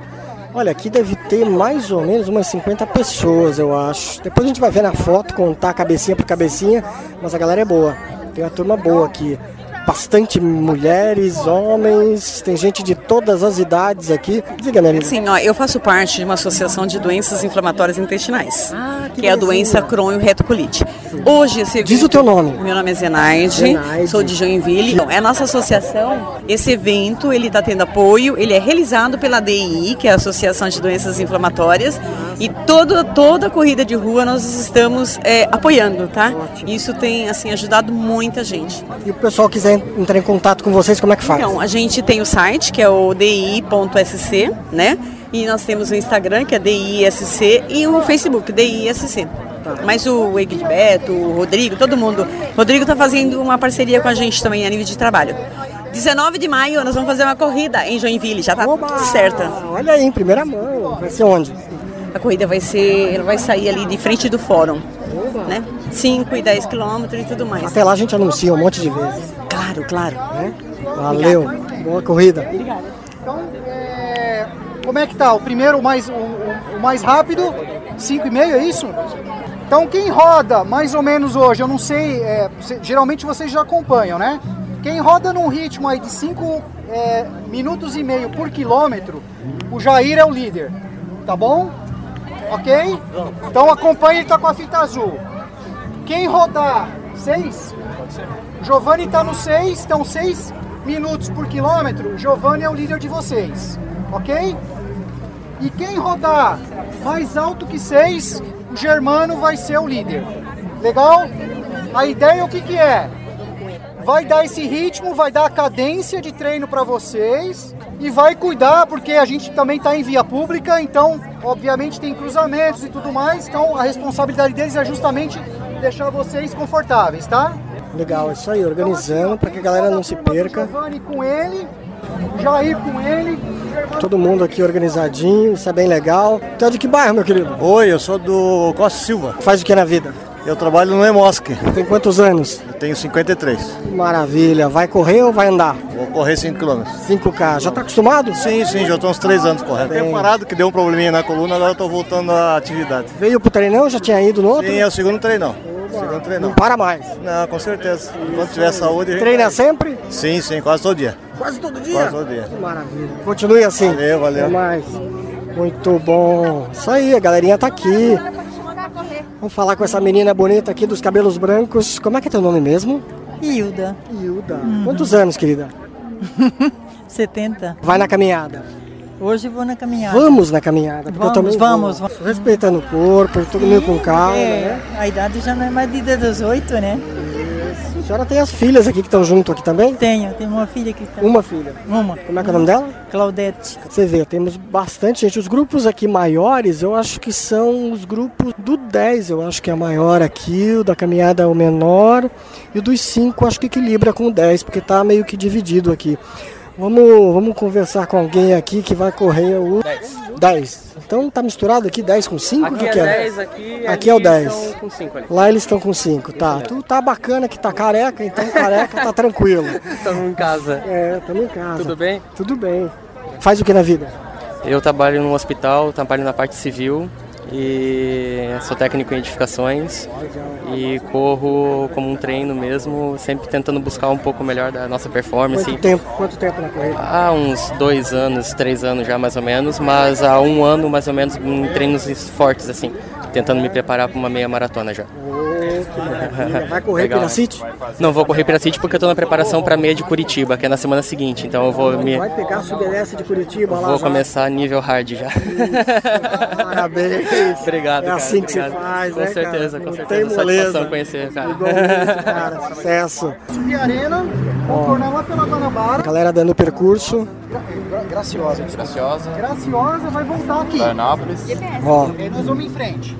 Olha, aqui deve ter mais ou menos umas 50 pessoas, eu acho. Depois a gente vai ver na foto, contar cabecinha por cabecinha, mas a galera é boa. Tem uma turma boa aqui. Bastante mulheres, homens, tem gente de todas as idades aqui. Diga, minha amiga. Sim, ó, eu faço parte de uma associação de doenças inflamatórias intestinais, que que, é a doença crônio-retocolite. Hoje, esse Diz o teu nome. Meu nome é Zenaide, Zenaide. sou de Joinville. Bom, é a nossa associação. Esse evento, ele está tendo apoio, ele é realizado pela DI, que é a Associação de Doenças Inflamatórias, e toda, toda a corrida de rua nós estamos é, apoiando, tá? Isso tem, assim, ajudado muita gente. E o pessoal quiser entrar em contato com vocês, como é que faz? Então, a gente tem o site, que é o di.sc, né? E nós temos o Instagram, que é DISC, e o Facebook, DISC. Mas o Egilberto, o Rodrigo, todo mundo. Rodrigo está fazendo uma parceria com a gente também a nível de trabalho. 19 de maio nós vamos fazer uma corrida em Joinville, já tá certa. Olha aí, em primeira mão. Vai ser onde? A corrida vai ser, ela vai sair ali de frente do fórum, né? 5 e 10 quilômetros e tudo mais. Até lá a gente anuncia um monte de vezes. Claro, claro. Valeu, boa corrida. Então, é, como é que tá? O primeiro, o mais, o, o- o mais rápido, 5,5, é isso? Então, quem roda mais ou menos hoje, eu não sei, é, geralmente vocês já acompanham, né? Quem roda num ritmo aí de 5 minutos e meio por quilômetro, o Jair é o líder, tá bom? Ok? Então acompanha, ele tá com a fita azul. Quem rodar 6, Giovanni tá no 6, então 6 minutos por quilômetro, Giovanni é o líder de vocês, ok? E quem rodar mais alto que 6, o Germano vai ser o líder. Legal? A ideia o que que é? Vai dar esse ritmo, vai dar a cadência de treino para vocês e vai cuidar, porque a gente também está em via pública, então, obviamente, tem cruzamentos e tudo mais, então a responsabilidade deles é justamente deixar vocês confortáveis, tá? Legal, isso aí, organizando para que a galera não se perca. Giovanni com ele, Jair com ele, Todo mundo aqui organizadinho, isso é bem legal. Tu é de que bairro, meu querido? Oi, eu sou do Costa Silva. Faz o que na vida? Eu trabalho no Emosc. Tem quantos anos? Eu tenho 53. Maravilha. Vai correr ou vai andar? Vou correr 5 km. 5K. Já tá acostumado? Sim, sim, já tô uns 3 anos correndo. Tenho parado que deu um probleminha na coluna, agora eu tô voltando à atividade. Veio pro treinão? Já tinha ido no outro? Sim, é o segundo treinão. Não para mais. Não, com certeza. Enquanto tiver saúde. gente Treina vai. sempre? Sim, sim, quase todo dia. Quase todo dia? Quase todo dia. Que maravilha. Continue assim. Valeu, valeu. Até mais. Muito bom. Isso aí, a galerinha tá aqui. Vamos falar com essa menina bonita aqui dos cabelos brancos. Como é que é teu nome mesmo? Hilda. Hilda. Quantos anos, querida? 70. Vai na caminhada. Hoje eu vou na caminhada. Vamos na caminhada. Porque eu Vamos, também vamos, vou. Respeitando o corpo, todo mundo com calma, É, né? a idade já não é mais de 18, né? A senhora tem as filhas aqui que estão junto aqui também? Tenho, tenho uma filha que está. Uma filha. Uma. Como é que é o nome dela? Claudete. Você vê, temos bastante gente. Os grupos aqui maiores, eu acho que são os grupos do 10, eu acho que é maior aqui, o da caminhada é o menor, e o dos 5 acho que equilibra com o 10, porque tá meio que dividido aqui. Vamos, vamos conversar com alguém aqui que vai correr o 10. Então tá misturado aqui 10 com 5? Aqui que é que é? 10, aqui, Aqui ali é o 10. estão com cinco ali. Lá eles estão com 5, tá. Tu tá bacana que tá careca, então careca tá tranquilo. Estamos em casa. É, estamos em casa. Tudo bem? Tudo bem. Faz o que na vida? Eu trabalho no hospital, trabalho na parte civil e sou técnico em edificações e corro como um treino mesmo, sempre tentando buscar um pouco melhor da nossa performance. Quanto tempo, quanto tempo na corrida? Há uns dois anos, três anos já mais ou menos, mas há um ano mais ou menos em treinos fortes assim, tentando me preparar para uma meia maratona já. Vai correr Legal, Piracite? Não vou correr Piracite porque eu estou na preparação para a meia de Curitiba, que é na semana seguinte, então eu vou me Vai pegar a Subeleste de Curitiba lá vou já. começar nível hard já. Parabéns. Obrigado, É cara. assim que se obrigado. faz, com né, certeza, cara? com Não certeza. tem moleza. Satisfação conhecer, cara. Igualmente, cara. Sucesso. Subir a arena, Vamos tornar lá pela Guanabara. Galera dando o percurso. Gra- Graciosa. Graciosa. Graciosa vai voltar aqui. Florianópolis. Ó. E aí nós vamos em frente.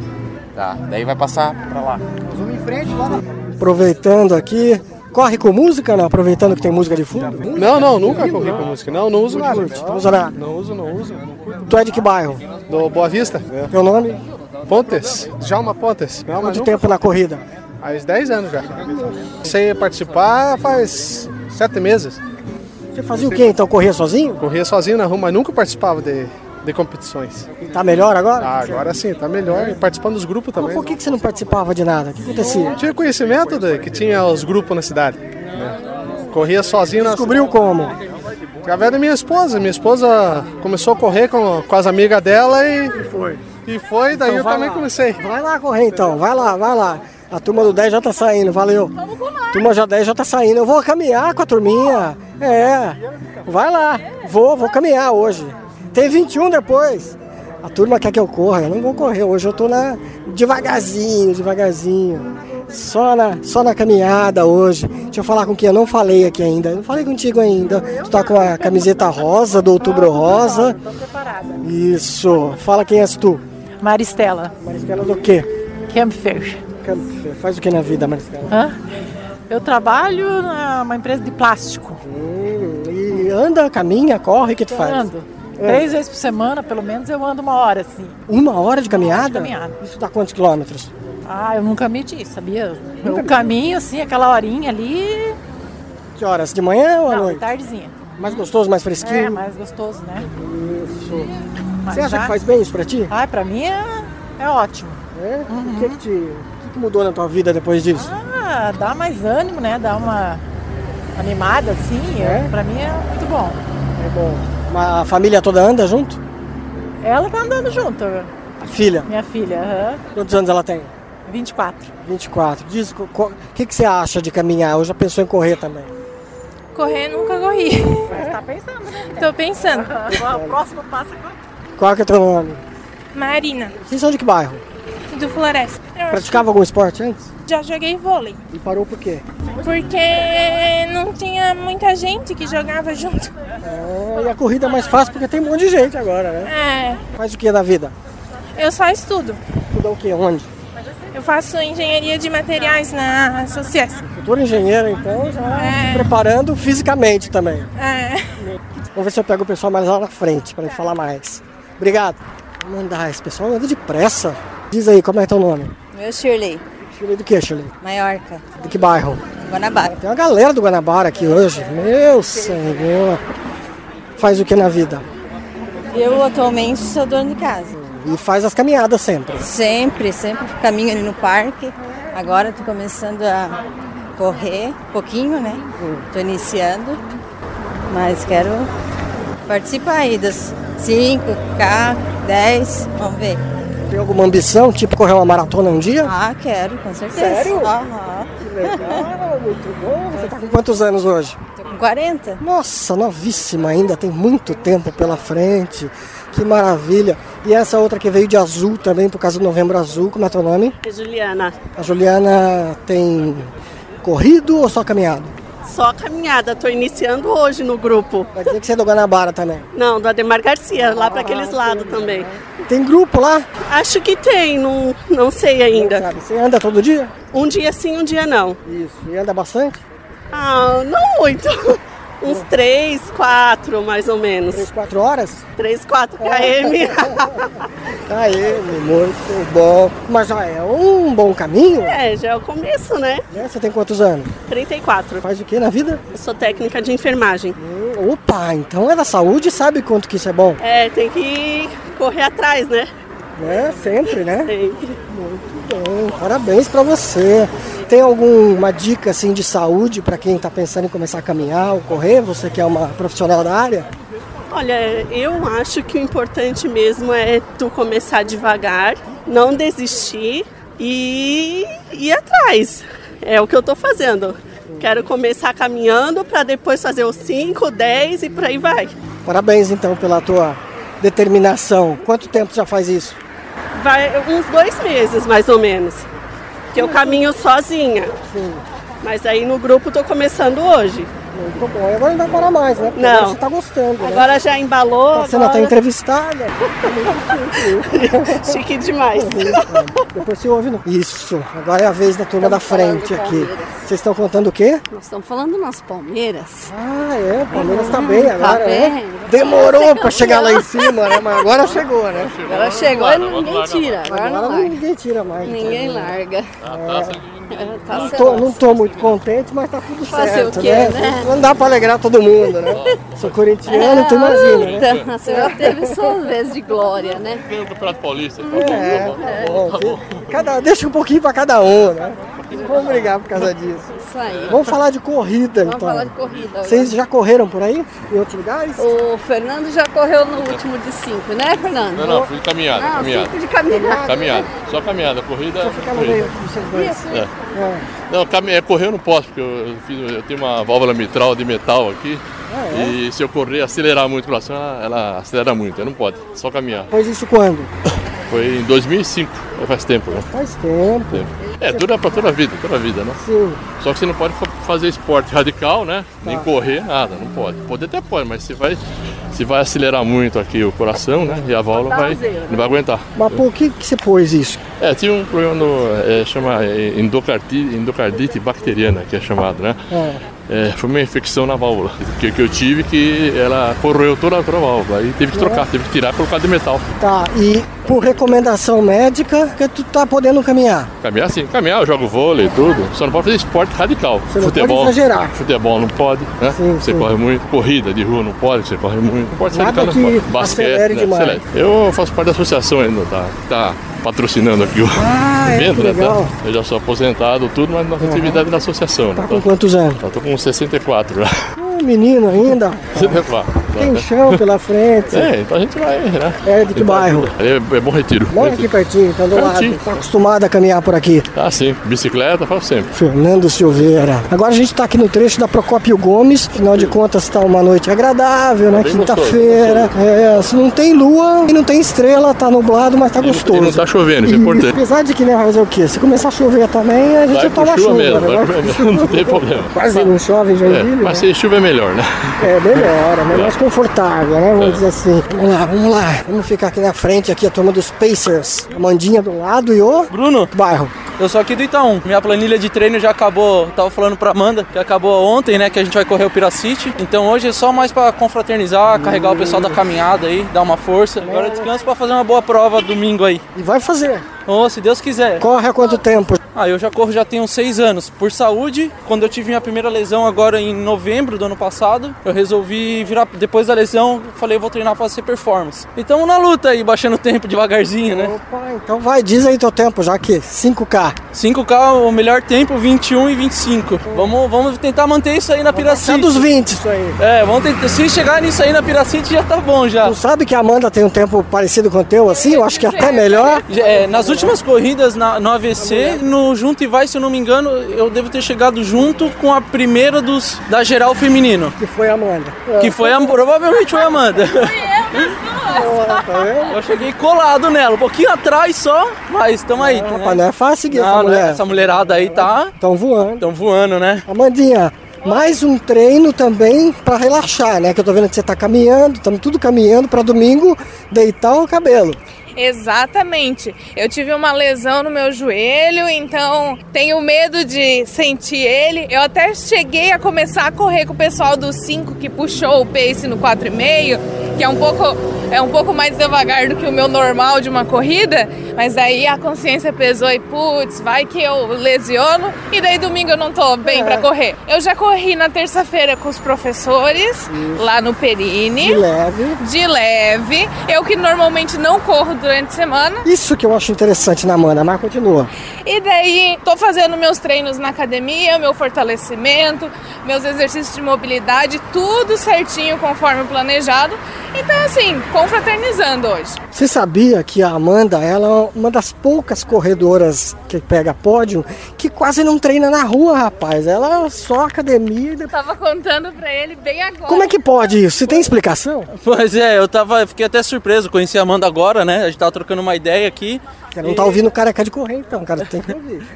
Tá, daí vai passar pra lá. Nós vamos em frente lá na Aproveitando aqui. Corre com música, não? Aproveitando que tem música de fundo? Não, não, nunca corri com música. Não, não uso nada. Não usa nada? Não uso, não uso. Tu é de que bairro? Do Boa Vista. Teu nome? Pontes. Djalma Pontes. Não, mas Quanto tempo na corrida? Faz 10 anos já. Sem participar faz 7 meses. Você fazia o quê então? Corria sozinho? Corria sozinho na rua, mas nunca participava de, de competições. Tá melhor agora? Ah, agora sim, tá melhor. E participando dos grupos também. Por que, que você não participava de nada? O que acontecia? Não tinha conhecimento de que tinha os grupos na cidade. né? Corria sozinho na Descobriu como? Através da minha esposa. Minha esposa começou a correr com, com as amigas dela e. foi. E foi, daí Então eu também lá. comecei. Vai lá correr então, vai lá, vai lá. A turma do 10 já tá saindo, valeu. Turma já 10 já tá saindo. Eu vou caminhar com a turminha. É. Vai lá. Vou, vou caminhar hoje. Tem 21 depois. A turma quer que eu corra, eu não vou correr. Hoje eu tô na devagarzinho, devagarzinho. Só na, só na caminhada hoje. Deixa eu falar com quem eu não falei aqui ainda. Eu não falei contigo ainda. Tu tá com a camiseta rosa do Outubro Rosa. Isso. Fala quem és tu. Maristela. Maristela do quê? Campfer. Campfer. Faz o que na vida, Maristela? Hã? Eu trabalho numa empresa de plástico. Hum, e anda, caminha, corre, o que tu faz? Ando. É. Três vezes por semana, pelo menos, eu ando uma hora, assim. Uma hora de caminhada? caminhada. Isso dá quantos quilômetros? Ah, eu nunca medi, sabia? O caminho, assim, aquela horinha ali... Que horas? De manhã ou à noite? tardezinha. Mais gostoso, mais fresquinho? É, mais gostoso, né? Isso. Mas Você acha já- que faz bem isso pra ti? Ah, pra mim é, é ótimo. É? O que, que, te, o que, que mudou na tua vida depois disso? Ah, dá mais ânimo, né? Dá uma animada, assim. É? Pra mim é muito bom. É bom. A família toda anda junto? Ela tá andando junto, A filha? minha filha. aham. Quantos anos ela tem? 24. 24. Diz, o que, que você acha de caminhar? Eu já pensou em correr também. Correr nunca corri. Mas tá pensando, né? Tô pensando. O próximo passo é Qual que é o teu nome? Marina, Vocês são de que bairro? do Floresta. Eu acho Praticava algum esporte antes? Já joguei vôlei. E parou por quê? Porque não tinha muita gente que jogava junto. É, e a corrida é mais fácil porque tem um monte de gente agora, né? É, Faz o que da vida? eu só estudo. Tudo o quê? Onde? Eu faço engenharia de materiais na Sociés. Futura engenheira, então, já É. se preparando fisicamente também. É. Vamos ver se eu pego o pessoal mais lá na frente para ele falar mais. Obrigado. Vou mandar, esse pessoal anda depressa. Diz aí, como é teu nome? Meu Shirley, Shirley do que, Shirley? Maiorca, De que bairro? Guanabara. Tem uma galera do Guanabara aqui hoje. Meu senhor. Faz o que na vida? Eu atualmente sou dona de casa. E faz as caminhadas sempre. Sempre, sempre caminho ali no parque. Agora tô começando a correr um pouquinho, né? Tô iniciando, mas quero participar aí dos 5K, 10, vamos ver. Tem alguma ambição, tipo correr uma maratona um dia? Ah, quero, com certeza. Sério? Aham. Que legal, muito bom. Você tá com quantos anos hoje? Tô com 40. Nossa, novíssima ainda, tem muito tempo pela frente. Que maravilha. E essa outra que veio de azul também, por causa do Novembro Azul, como é teu nome? Juliana, A Juliana tem corrido ou só caminhado? Só caminhada, tô iniciando hoje no grupo. Vai dizer que você é do Guanabara também. Não, do Ademar Garcia, lá para aqueles lados também. Tem grupo lá? Acho que tem, não, não sei ainda. Você anda todo dia? Um dia sim, um dia não. Isso, e anda bastante? Ah, não muito. Uns três, quatro, mais ou menos. Três, quatro horas? Três, quatro km. Aí, muito bom. Mas já é um bom caminho? é, já é o começo, né? Né? Você tem quantos anos? 34. Faz o que na vida? Eu sou técnica de enfermagem. Opa, então é da saúde sabe quanto que isso é bom. É, tem que correr atrás, né? É, sempre, né? Sempre. Muito bem, parabéns pra você. Tem alguma dica assim de saúde pra quem tá pensando em começar a caminhar ou correr? Você que é uma profissional da área? Olha, eu acho que o importante mesmo é tu começar devagar, não desistir e ir atrás. É o que eu tô fazendo. Quero começar caminhando para depois fazer os 5, 10 e por aí vai. Parabéns então pela tua determinação. Quanto tempo já faz isso? Vai uns dois meses mais ou menos. Que eu caminho sozinha. Mas aí no grupo tô começando hoje. Muito bom. E agora não vai parar mais, né? Porque Não. agora Você tá gostando, né? Agora já embalou. Tá sendo até agora- entrevistada. Chique demais. Depois você ouve, não? Isso. Agora é a vez da turma da frente aqui. Vocês estão contando o quê? Nós estamos falando nas Palmeiras. Ah, é. O Palmeiras tá bem Tá agora, né? bem. Demorou pra chegar lá em cima, né? Mas agora chegou, né? Agora chegou e ninguém tira. Agora não Agora larga. ninguém tira mais. Ninguém larga. É, Tá não, tô, não tô muito contente, mas tá tudo Fazer certo, o quê, né? Não dá pra alegrar todo mundo, né? Sou corintiano, tu imagina, né? Então, você já teve suas vezes de glória, né? Tem o Campeonato Paulista. É, tá bom. Cada, deixa um pouquinho pra cada um, né? Vamos brigar por causa disso. Isso aí. Vamos falar de corrida, Vamos então. falar de corrida. Vocês já correram por aí? Em outros lugares? O Fernando já correu no último de cinco, né, Fernando? Não, não, fui de caminhada. Não, caminhada. cinco de caminhada. Caminhada. Só caminhada. Corrida. Ficar no corrida. meio dois. Isso. É. Não, é, correr eu não posso, porque eu, eu fiz- eu tenho uma válvula mitral de metal aqui. Ah, é? E se eu correr, acelerar muito o coração, ela, ela acelera muito, eu não pode, só caminhar. Pois isso quando? Foi em 2005, já faz tempo, né? Faz tempo. Tempo. É, tudo é pra toda a vida, toda a vida, né? Sim. Só que você não pode fa- fazer esporte radical, né? Nem Tá. correr, nada, não pode. Poder até pode, mas você vai, você vai acelerar muito aqui o coração, né? E a válvula vai, não vai aguentar. Mas por que, que você pôs isso? É, tinha um problema no. É, chama é, endocardite, endocardite bacteriana, que é chamado, né? É. É, foi uma infecção na válvula que, que eu tive que ela corroeu toda, toda a válvula. Aí teve que trocar, teve que tirar e colocar de metal. Tá, e por recomendação médica, que tu tá podendo caminhar. Caminhar sim, caminhar, eu jogo vôlei e tudo. Só não pode fazer esporte radical. Você não futebol, pode exagerar. Futebol não pode, né? Sim, você sim. corre muito. Corrida de rua não pode, você corre muito. Não pode ser Nada radical, não que pode. Basquete, né? demais. Eu faço parte da associação ainda, tá? Tá patrocinando aqui o Ah, é, evento, que né? Tá? Eu já sou aposentado, tudo, mas nossa atividade é da associação. Tá né? com quantos anos? Eu tô com 64 já. Menino ainda. 64. Tem chão pela frente. É, então a gente vai, né? É de que bairro? É, é Bom Retiro. Mora aqui pertinho, tá do Pertinho. lado. Tá acostumado a caminhar por aqui. Ah, sim. Bicicleta, faço sempre. Fernando Silveira. Agora a gente tá aqui no trecho da Procópio Gomes. Afinal de contas, tá uma noite agradável, né? bem Quinta-feira. É, se não tem lua e não tem estrela, tá nublado, mas tá gostoso. E não tá chovendo, isso é importante. Apesar de que, né, vai fazer o quê? Se começar a chover também, a gente Vai toma por chuva chuva, mesmo, né? vai Vai mesmo, não tem problema. Quase não chove em É, mas né? se chuva é melhor, né? É, melhor, é mais confortável, né? Vamos É. dizer assim. Vamos lá, vamos lá. Vamos ficar aqui na frente, aqui a turma dos Pacers. Amandinha do lado e o... Bruno. Bairro. Eu sou aqui do Itaú. Minha planilha de treino já acabou. Tava falando pra Amanda que acabou ontem, né? Que a gente vai correr o Piracity. Então hoje é só mais pra confraternizar, carregar o pessoal da caminhada aí, dar uma força. Agora eu descanso pra fazer uma boa prova domingo aí. E vai fazer. Oh, se Deus quiser. Corre há quanto tempo? Ah, eu já corro já tenho seis anos. Por saúde, quando eu tive minha primeira lesão agora em novembro do ano passado, eu resolvi virar. Depois da lesão, falei, vou treinar pra ser performance. E tamo na luta aí, baixando o tempo devagarzinho, né? Opa, então vai, diz aí teu tempo, já que 5K. 5K, o melhor tempo, 21 e 25. Vamos, vamos tentar manter isso aí na Piracite. dos 20 isso aí. É, vamos tentar. Se chegar nisso aí na Piracite já tá bom já. Tu sabe que a Amanda tem um tempo parecido com o teu, assim? Eu acho que até melhor. É, nas últimas corridas na- no AVC, no Junto e Vai, se eu não me engano, eu devo ter chegado junto com a primeira dos da geral feminino. Que foi a Amanda. Que foi a, provavelmente foi a Amanda. Eu cheguei colado nela, um pouquinho atrás só, mas estamos aí. né? Rapaz, não é fácil seguir Não, essa é. mulher. Essa mulherada aí tá. Tão voando. Tão voando, né? Amandinha, mais um treino também pra relaxar, né? Que eu tô vendo que você tá caminhando, estamos tudo caminhando pra domingo deitar o cabelo. Exatamente. Eu tive uma lesão no meu joelho, então tenho medo de sentir ele. Eu até cheguei a começar a correr com o pessoal do 5 que puxou o pace no 4,5, que é um pouco é um pouco mais devagar do que o meu normal de uma corrida, mas aí a consciência pesou e putz, vai que eu lesiono e daí domingo eu não tô bem É. pra correr. Eu já corri na terça-feira com os professores lá no Perini. De leve. De leve. Eu que normalmente não corro durante a semana. Isso que eu acho interessante na Amanda, mas continua. E daí tô fazendo meus treinos na academia, meu fortalecimento, meus exercícios de mobilidade, tudo certinho conforme planejado. Então assim, confraternizando hoje. Você sabia que a Amanda, ela uma das poucas corredoras que pega pódio que quase não treina na rua, rapaz. Ela é só academia. e depois- Tava contando pra ele bem agora. Como é que pode isso? Você tem explicação? Pois é, eu tava, fiquei até surpreso, conheci a Amanda agora, né? A gente tava trocando uma ideia aqui. Você não tá ouvindo o careca de correr, então, cara. Tem que ouvir.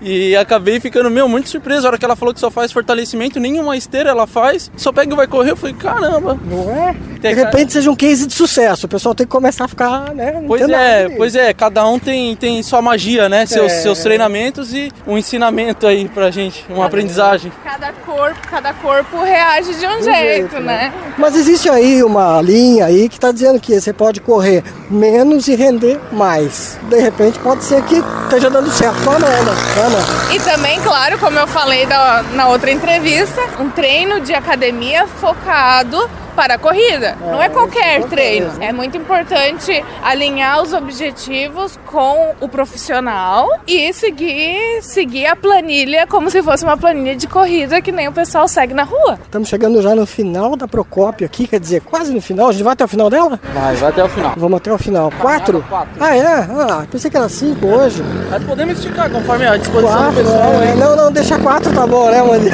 E acabei ficando, meu, muito surpreso. A hora que ela falou que só faz fortalecimento, nenhuma esteira ela faz, só pega e vai correr. Eu falei, caramba. Não é? De repente seja um case de sucesso. O pessoal tem que começar a ficar, né? Pois é, pois é, cada um tem, tem sua magia, né? Seus, É. seus treinamentos e um ensinamento aí pra gente, uma aprendizagem. Cada corpo, cada corpo reage de um Do jeito, né? Mas existe aí uma linha aí que está dizendo que você pode correr menos e render mais. De repente pode ser que esteja dando certo com a Amanda. né, Amanda? E também, claro, como eu falei da- na outra entrevista, um treino de academia focado para a corrida. Não é qualquer treino. É muito importante alinhar os objetivos com o profissional e seguir, seguir a planilha como se fosse uma planilha de corrida que nem o pessoal segue na rua. Estamos chegando já no final da Procópio aqui, quer dizer, quase no final. A gente vai até o final dela? Vai, vai até o final. Vamos até o final. Quatro? Ah, é? Ah, pensei que era cinco hoje. Mas podemos esticar conforme a disposição Quatro, do pessoal. é. né? Não, não, deixa quatro, tá bom, né, Mani?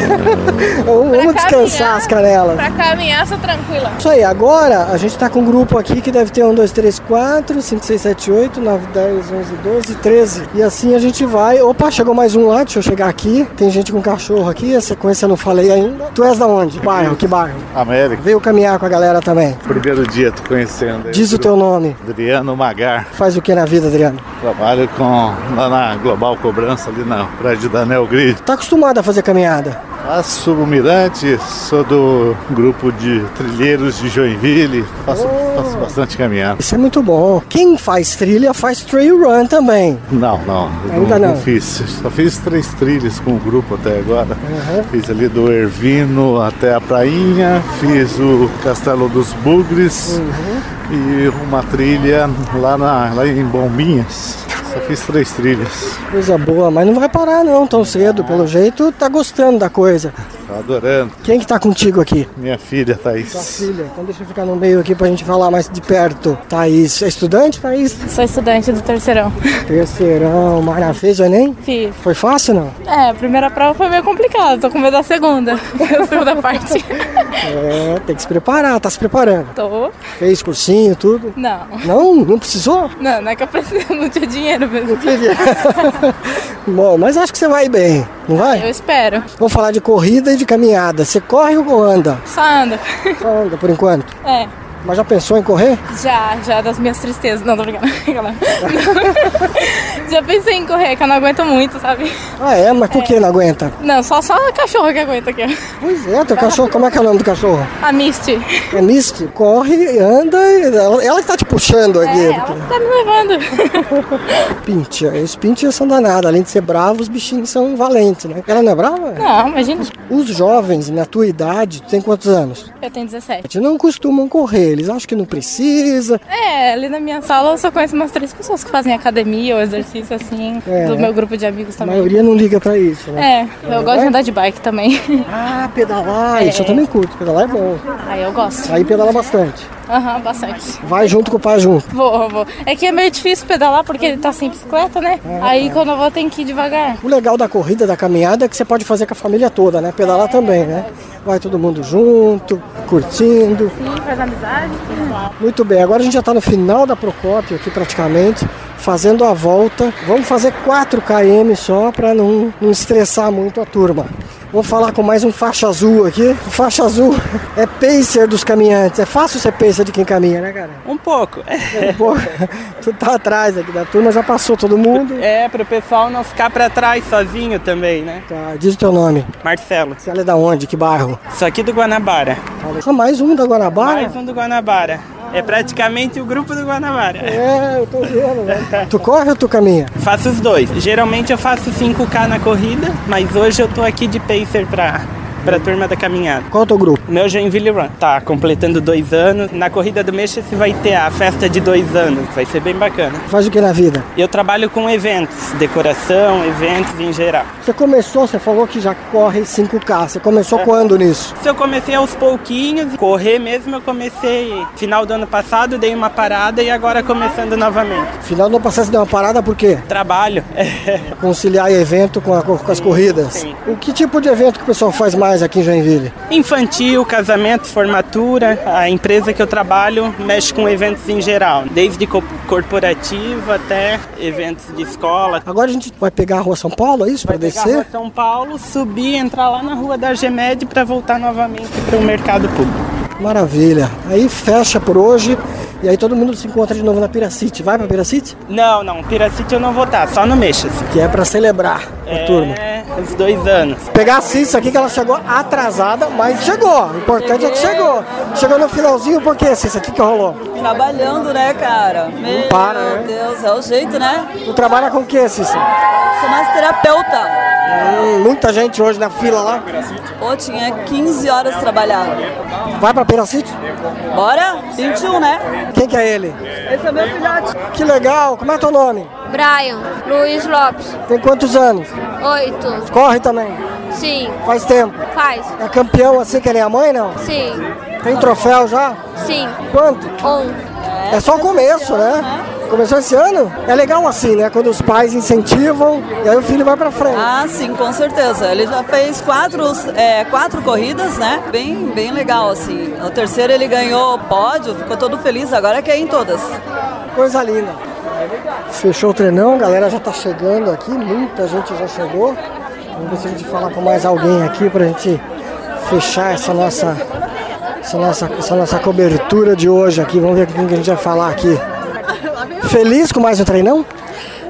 Vamos descansar as canelas. Pra caminhar, só tranquila. Isso aí, agora a gente tá com um grupo aqui que deve ter 1, 2, 3, 4, 5, 6, 7, 8, 9, 10, 11, 12, 13. E assim a gente vai. Opa, chegou mais um lá, deixa eu chegar aqui. Tem gente com cachorro aqui, a sequência eu não falei ainda. Tu és da onde? Bairro, que bairro? América. Veio caminhar com a galera também. Primeiro dia tô conhecendo. Diz o teu nome. Adriano Magar. Faz o que na vida, Adriano? Trabalho com lá na Global Cobrança, ali na prédio da Neo Grid. Tá acostumado a fazer caminhada? Faço Mirante, sou do grupo de trilheiros de Joinville, faço, faço bastante caminhada. Isso é muito bom. Quem faz trilha faz trail run também. Não, não, Ainda não, não. fiz. Só fiz três trilhas com o grupo até agora. Fiz ali do Ervino até a Prainha, fiz o Castelo dos Bugres e uma trilha lá, na, lá em Bombinhas. Só fiz três trilhas. Coisa boa, mas não vai parar não tão cedo. Pelo jeito, tá gostando da coisa. Tô adorando. Quem que tá contigo aqui? Minha filha, Thaís. Sua filha. Então deixa eu ficar no meio aqui pra gente falar mais de perto. Thaís, é estudante, Thaís? Sou estudante do terceirão. Terceirão, Mara fez o Enem? Fiz. Foi fácil não? É, a primeira prova foi meio complicada, tô com medo da segunda. a segunda parte. É, tem que se preparar, tá se preparando. Tô. Fez cursinho, tudo? Não. Não? Não precisou? Não, não é que eu preciso, não tinha dinheiro mesmo. Bom, mas acho que você vai bem, não vai? Eu espero. Vamos falar de corrida e de caminhada. Você corre ou anda? Só anda. Só anda por enquanto. É. Mas já pensou em correr? Já, já das minhas tristezas. Não, tô brincando. já pensei em correr, que eu não aguento muito, sabe? Ah, é? Mas por que não aguenta? Não, só, só a cachorro que aguenta aqui. Pois é, teu cachorro, como é que é o nome do cachorro? A Misty. É Misty, corre, anda, e ela, ela que tá te puxando aqui. É, ela tá me levando. Pincher, os pinchers são danados, além de ser bravos, os bichinhos são valentes, né? Ela não é brava? Não, imagina. Os jovens, na tua idade, tu tem quantos anos? Eu tenho 17. Não costumam correr, eles acham que não precisa. É, ali na minha sala eu só conheço umas três pessoas que fazem academia ou exercício assim, É, do meu grupo de amigos A também. maioria não liga pra isso, né? É, eu gosto de andar de bike também. Ah, pedalar, isso eu também curto, pedalar é bom. Ah, eu gosto. Aí pedala bastante. Aham, bastante. Vai junto com o pai junto. Vou, vou. É que é meio difícil pedalar porque ele tá sem bicicleta, né? Aí quando eu vou tem que ir devagar. O legal da corrida, da caminhada, é que você pode fazer com a família toda, né? Pedalar também, né? Vai todo mundo junto, curtindo. Sim, faz amizade. Muito bem, agora a gente já está no final da Procópio aqui praticamente, fazendo a volta. Vamos fazer 4 km só para não, não estressar muito a turma. Vou falar com mais um faixa azul aqui. O faixa azul é pacer dos caminhantes. É fácil ser pacer de quem caminha, né, cara? Um pouco. É um pouco. tu tá atrás aqui da turma, já passou todo mundo. É, pro pessoal não ficar pra trás sozinho também, né? Tá, diz o teu nome. Marcelo. Você é da onde? Que bairro? Sou aqui do Guanabara. Ah, mais um da Guanabara? Mais um do Guanabara. É praticamente o grupo do Guanabara. É, eu tô vendo, né? Tu corre ou tu caminha? Faço os dois. Geralmente eu faço 5K na corrida, mas hoje eu tô aqui de pacer pra para a turma da caminhada. Qual é o teu grupo? Meu Joinville Run. Tá completando dois anos. Na corrida do Mexa se vai ter a festa de dois anos. Vai ser bem bacana. Faz o que na vida? Eu trabalho com eventos, decoração, eventos em geral. Você começou, você falou que já corre 5K. Você começou É. quando nisso? Se eu comecei aos pouquinhos, correr mesmo eu comecei final do ano passado, dei uma parada e agora começando novamente. Final do ano passado você deu uma parada por quê? Trabalho. Conciliar evento com, a- com as corridas. Sim. O que tipo de evento que o pessoal faz mais aqui em Joinville? Infantil, casamento, formatura. A empresa que eu trabalho mexe com eventos em geral, desde co- corporativo até eventos de escola. Agora a gente vai pegar a rua São Paulo, é isso? Para Pegar a descer? rua São Paulo, subir, entrar lá na rua da Argemed para voltar novamente para o mercado público. Maravilha. Aí fecha por hoje e aí todo mundo se encontra de novo na Piracite. Vai pra Piracite? Não, não, Piracite eu não vou estar, só no Mexas. Que é pra celebrar a turma. É, os dois anos. Pegar a Cissa aqui que ela chegou atrasada, mas chegou. O importante é que chegou. Chegou no finalzinho, por quê, Cissa? O que, que rolou? Trabalhando, né, cara? Meu para, né? Deus, é o jeito, né? Tu trabalha com o quê, Cissa? Sou massoterapeuta. Hum, muita gente hoje na fila lá. Pô, tinha 15 horas trabalhando. Vai pra Piracite? Bora? 21, né? Quem que é ele? Esse é meu filhote. Que legal. Como é teu nome? Brian Luiz Lopes, Tem quantos anos? oito. Corre também. Sim, Faz tempo. faz. É campeão assim que nem a mãe, não? Sim, Tem troféu já? sim. Quanto? Um. É só o começo, né? Começou esse ano? É legal assim, né? Quando os pais incentivam e aí o filho vai pra frente. Ah, sim, com certeza. Ele já fez quatro, é, quatro corridas, né? Bem, bem legal, assim. O terceiro ele ganhou pódio, ficou todo feliz, agora quer ir em todas. Coisa linda. Fechou o treinão, a galera já tá chegando aqui, muita gente já chegou. Vamos ver se a gente fala com mais alguém aqui pra gente fechar essa nossa, essa nossa, essa nossa cobertura de hoje aqui. Vamos ver com quem que a gente vai falar aqui. Feliz com mais um treinão?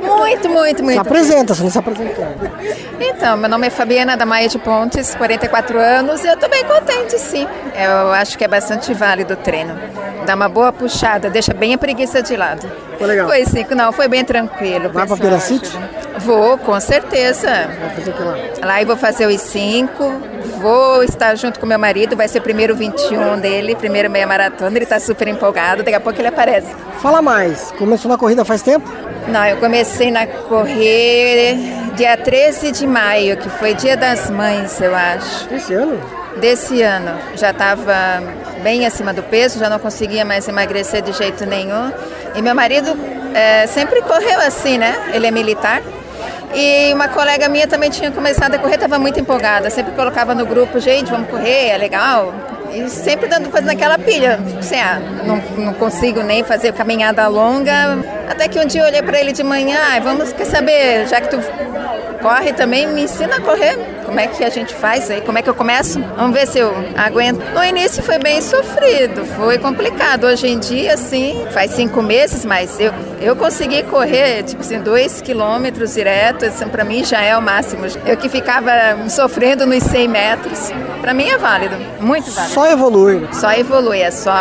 Muito, muito, Se muito. apresenta, você não se apresentando. Então, meu nome é Fabiana da Maia de Pontes, 44 anos, e eu tô bem contente, sim. Eu acho que é bastante válido o treino. Dá uma boa puxada, deixa bem a preguiça de lado. Foi legal. Foi sim, não, foi bem tranquilo. Vai pessoal. Piracite? Vou, com certeza. Vai fazer o que lá? Lá eu vou fazer os cinco, vou estar junto com meu marido, vai ser o primeiro 21 dele, primeiro meia maratona, ele tá super empolgado, daqui a pouco ele aparece. Fala mais, começou na corrida faz tempo? Não, eu comecei na correr dia 13 de maio, que foi dia das mães, eu acho. Esse ano? Desse ano. Já estava bem acima do peso, já não conseguia mais emagrecer de jeito nenhum. E meu marido eh, sempre correu assim, né? Ele é militar. E uma colega minha também tinha começado a correr, estava muito empolgada. Sempre colocava no grupo, gente, vamos correr, é legal. E sempre dando, fazendo aquela pilha. Assim, ah, não, não consigo nem fazer caminhada longa. Até que um dia eu olhei para ele de manhã, ah, vamos, quer saber, já que tu corre também, me ensina a correr. Como é que a gente faz aí? Como é que eu começo? Vamos ver se eu aguento. No início foi bem sofrido, foi complicado. Hoje em dia, assim, faz cinco meses, mas eu, eu consegui correr, tipo assim, dois quilômetros direto, assim, pra mim já é o máximo. Eu que ficava sofrendo nos 100 metros, pra mim é válido, muito válido. Só evolui. Só evolui, é só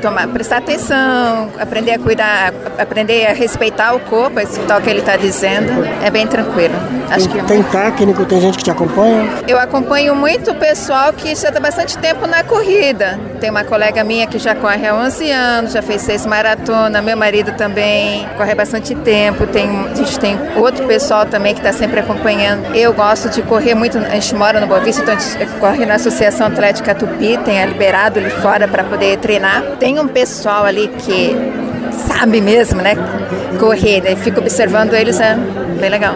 tomar, prestar atenção, aprender a cuidar, aprender a respeitar o corpo, a escutar o que ele está dizendo. É bem tranquilo. Acho que Tem técnico, tem gente que te acompanha? Eu acompanho muito o pessoal que já está bastante tempo na corrida. Tem uma colega minha que já corre há 11 anos, já fez seis maratona. Meu marido também corre bastante tempo. Tem, a gente tem outro pessoal também que está sempre acompanhando. Eu gosto de correr muito. A gente mora no Boa Vista, então a gente corre na Associação Atlética Tupi, tem a liberado ali fora para poder treinar. Tem um pessoal ali que sabe mesmo, né? Correr. Daí fico observando eles, é bem legal.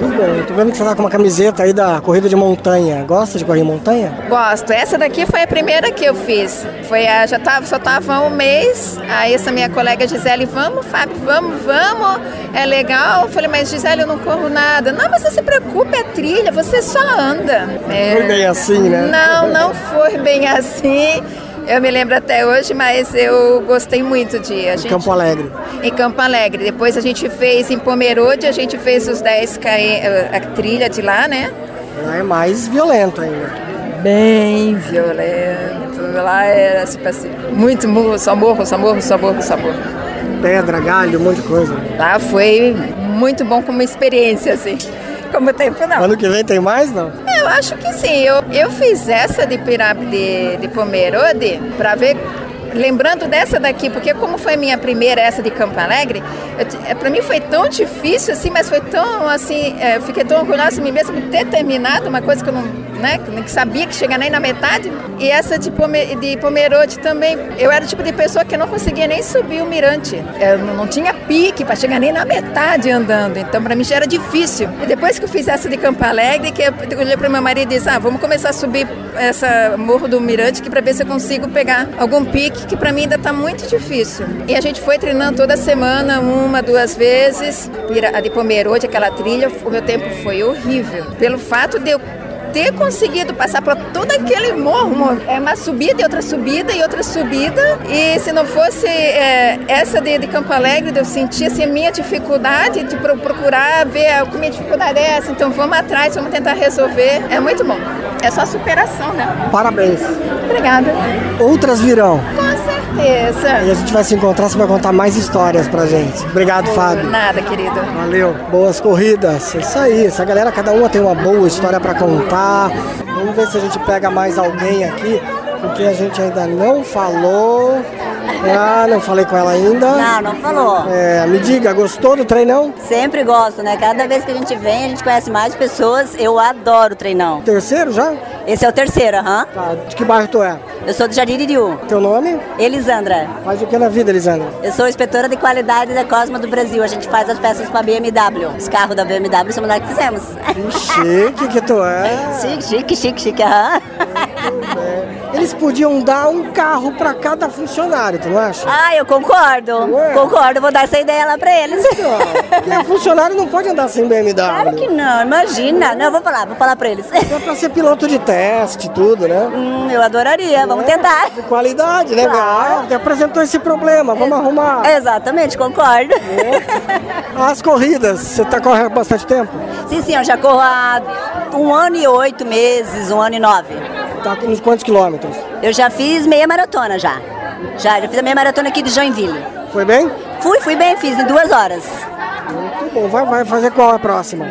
Muito bom. Tô vendo que você tá com uma camiseta aí da corrida de montanha. Gosta de correr em montanha? Gosto. Essa daqui foi a primeira que eu fiz. Foi a, já tava, só tava um mês. Aí essa minha colega Gisele, vamos, Fábio, vamos, vamos. É legal. Eu falei, mas Gisele, eu não corro nada. Não, mas não se preocupe, é trilha, você só anda. É... Foi bem assim, né? Não, não foi bem assim. Eu me lembro até hoje, mas eu gostei muito de a gente... Campo Alegre. Em Campo Alegre. Depois a gente fez em Pomerode, a gente fez os 10 km, a trilha de lá, né? Lá é mais violento ainda. Bem violento. Lá era tipo assim, muito morro, só morro, só morro, só morro, só morro. Pedra, galho, um monte de coisa. Lá foi muito bom como experiência, assim. Como tempo não. Ano que vem tem mais, não? Eu acho que sim. Eu, eu fiz essa de pirâmide de, de Pomerode para ver lembrando dessa daqui, porque como foi minha primeira essa de Campo Alegre, para mim foi tão difícil assim, mas foi tão assim, é, fiquei tão orgulhosa de mim mesma por ter terminado uma coisa que eu não, né, que sabia que chega nem na metade. E essa de, Pomer, de Pomerode também, eu era o tipo de pessoa que não conseguia nem subir o mirante. Eu não tinha pique para chegar nem na metade andando, então para mim já era difícil. E depois que eu fiz essa de Campo Alegre, que eu olhei para meu marido e disse: "Ah, vamos começar a subir essa Morro do Mirante que para ver se eu consigo pegar algum pique que para mim ainda está muito difícil. E a gente foi treinando toda semana, uma, duas vezes. A de Pomerode, aquela trilha, o meu tempo foi horrível. Pelo fato de eu ter conseguido passar por todo aquele morro, é uma subida e outra subida e outra subida. E se não fosse é, essa de, de, Campo Alegre, eu sentir assim, a minha dificuldade de procurar ver a minha dificuldade é essa, então vamos atrás, vamos tentar resolver. É muito bom. É só superação, né? Parabéns. Obrigada. Outras virão. Com certeza. E a gente vai se encontrar, você vai contar mais histórias pra gente. Obrigado, Fábio. Nada, querido. Valeu. Boas corridas. É isso aí. Essa galera, cada uma tem uma boa história pra contar. Vamos ver se a gente pega mais alguém aqui, porque a gente ainda não falou. Ah, não falei com ela ainda. Não, não falou. É, me diga, gostou do treinão? Sempre gosto, né? Cada vez que a gente vem, a gente conhece mais pessoas. Eu adoro o treinão. Terceiro já? Esse é o terceiro, aham. Tá, de que bairro tu é? Eu sou do Jardim Iriu. Teu nome? Elisandra. Faz o que na vida, Elisandra? Eu sou inspetora de qualidade da Cosma do Brasil. A gente faz as peças para BMW. Os carros da BMW somos nós que fizemos. Que chique que tu é. Chique, chique, chique, chique, aham. Eles podiam dar um carro para cada funcionário, tu não acha? Ah, eu concordo. Ué? Concordo, vou dar essa ideia lá para eles. Porque o funcionário não pode andar sem BMW. Claro que não, imagina. Não, vou falar, vou falar para eles. É para ser piloto de teste, tudo, né? Hum, eu adoraria, vamos é, tentar. De qualidade, né? Claro. Ah, apresentou esse problema, vamos arrumar. Exatamente, concordo. É. As corridas, você tá correndo há bastante tempo? Sim, sim, eu já corro há um ano e oito meses, um ano e nove. Tá nos quantos quilômetros? Eu já fiz meia maratona já. Já, já fiz a meia maratona aqui de Joinville. Foi bem? Fui, fui bem, fiz em duas horas. Muito bom. Vai, vai fazer qual a próxima?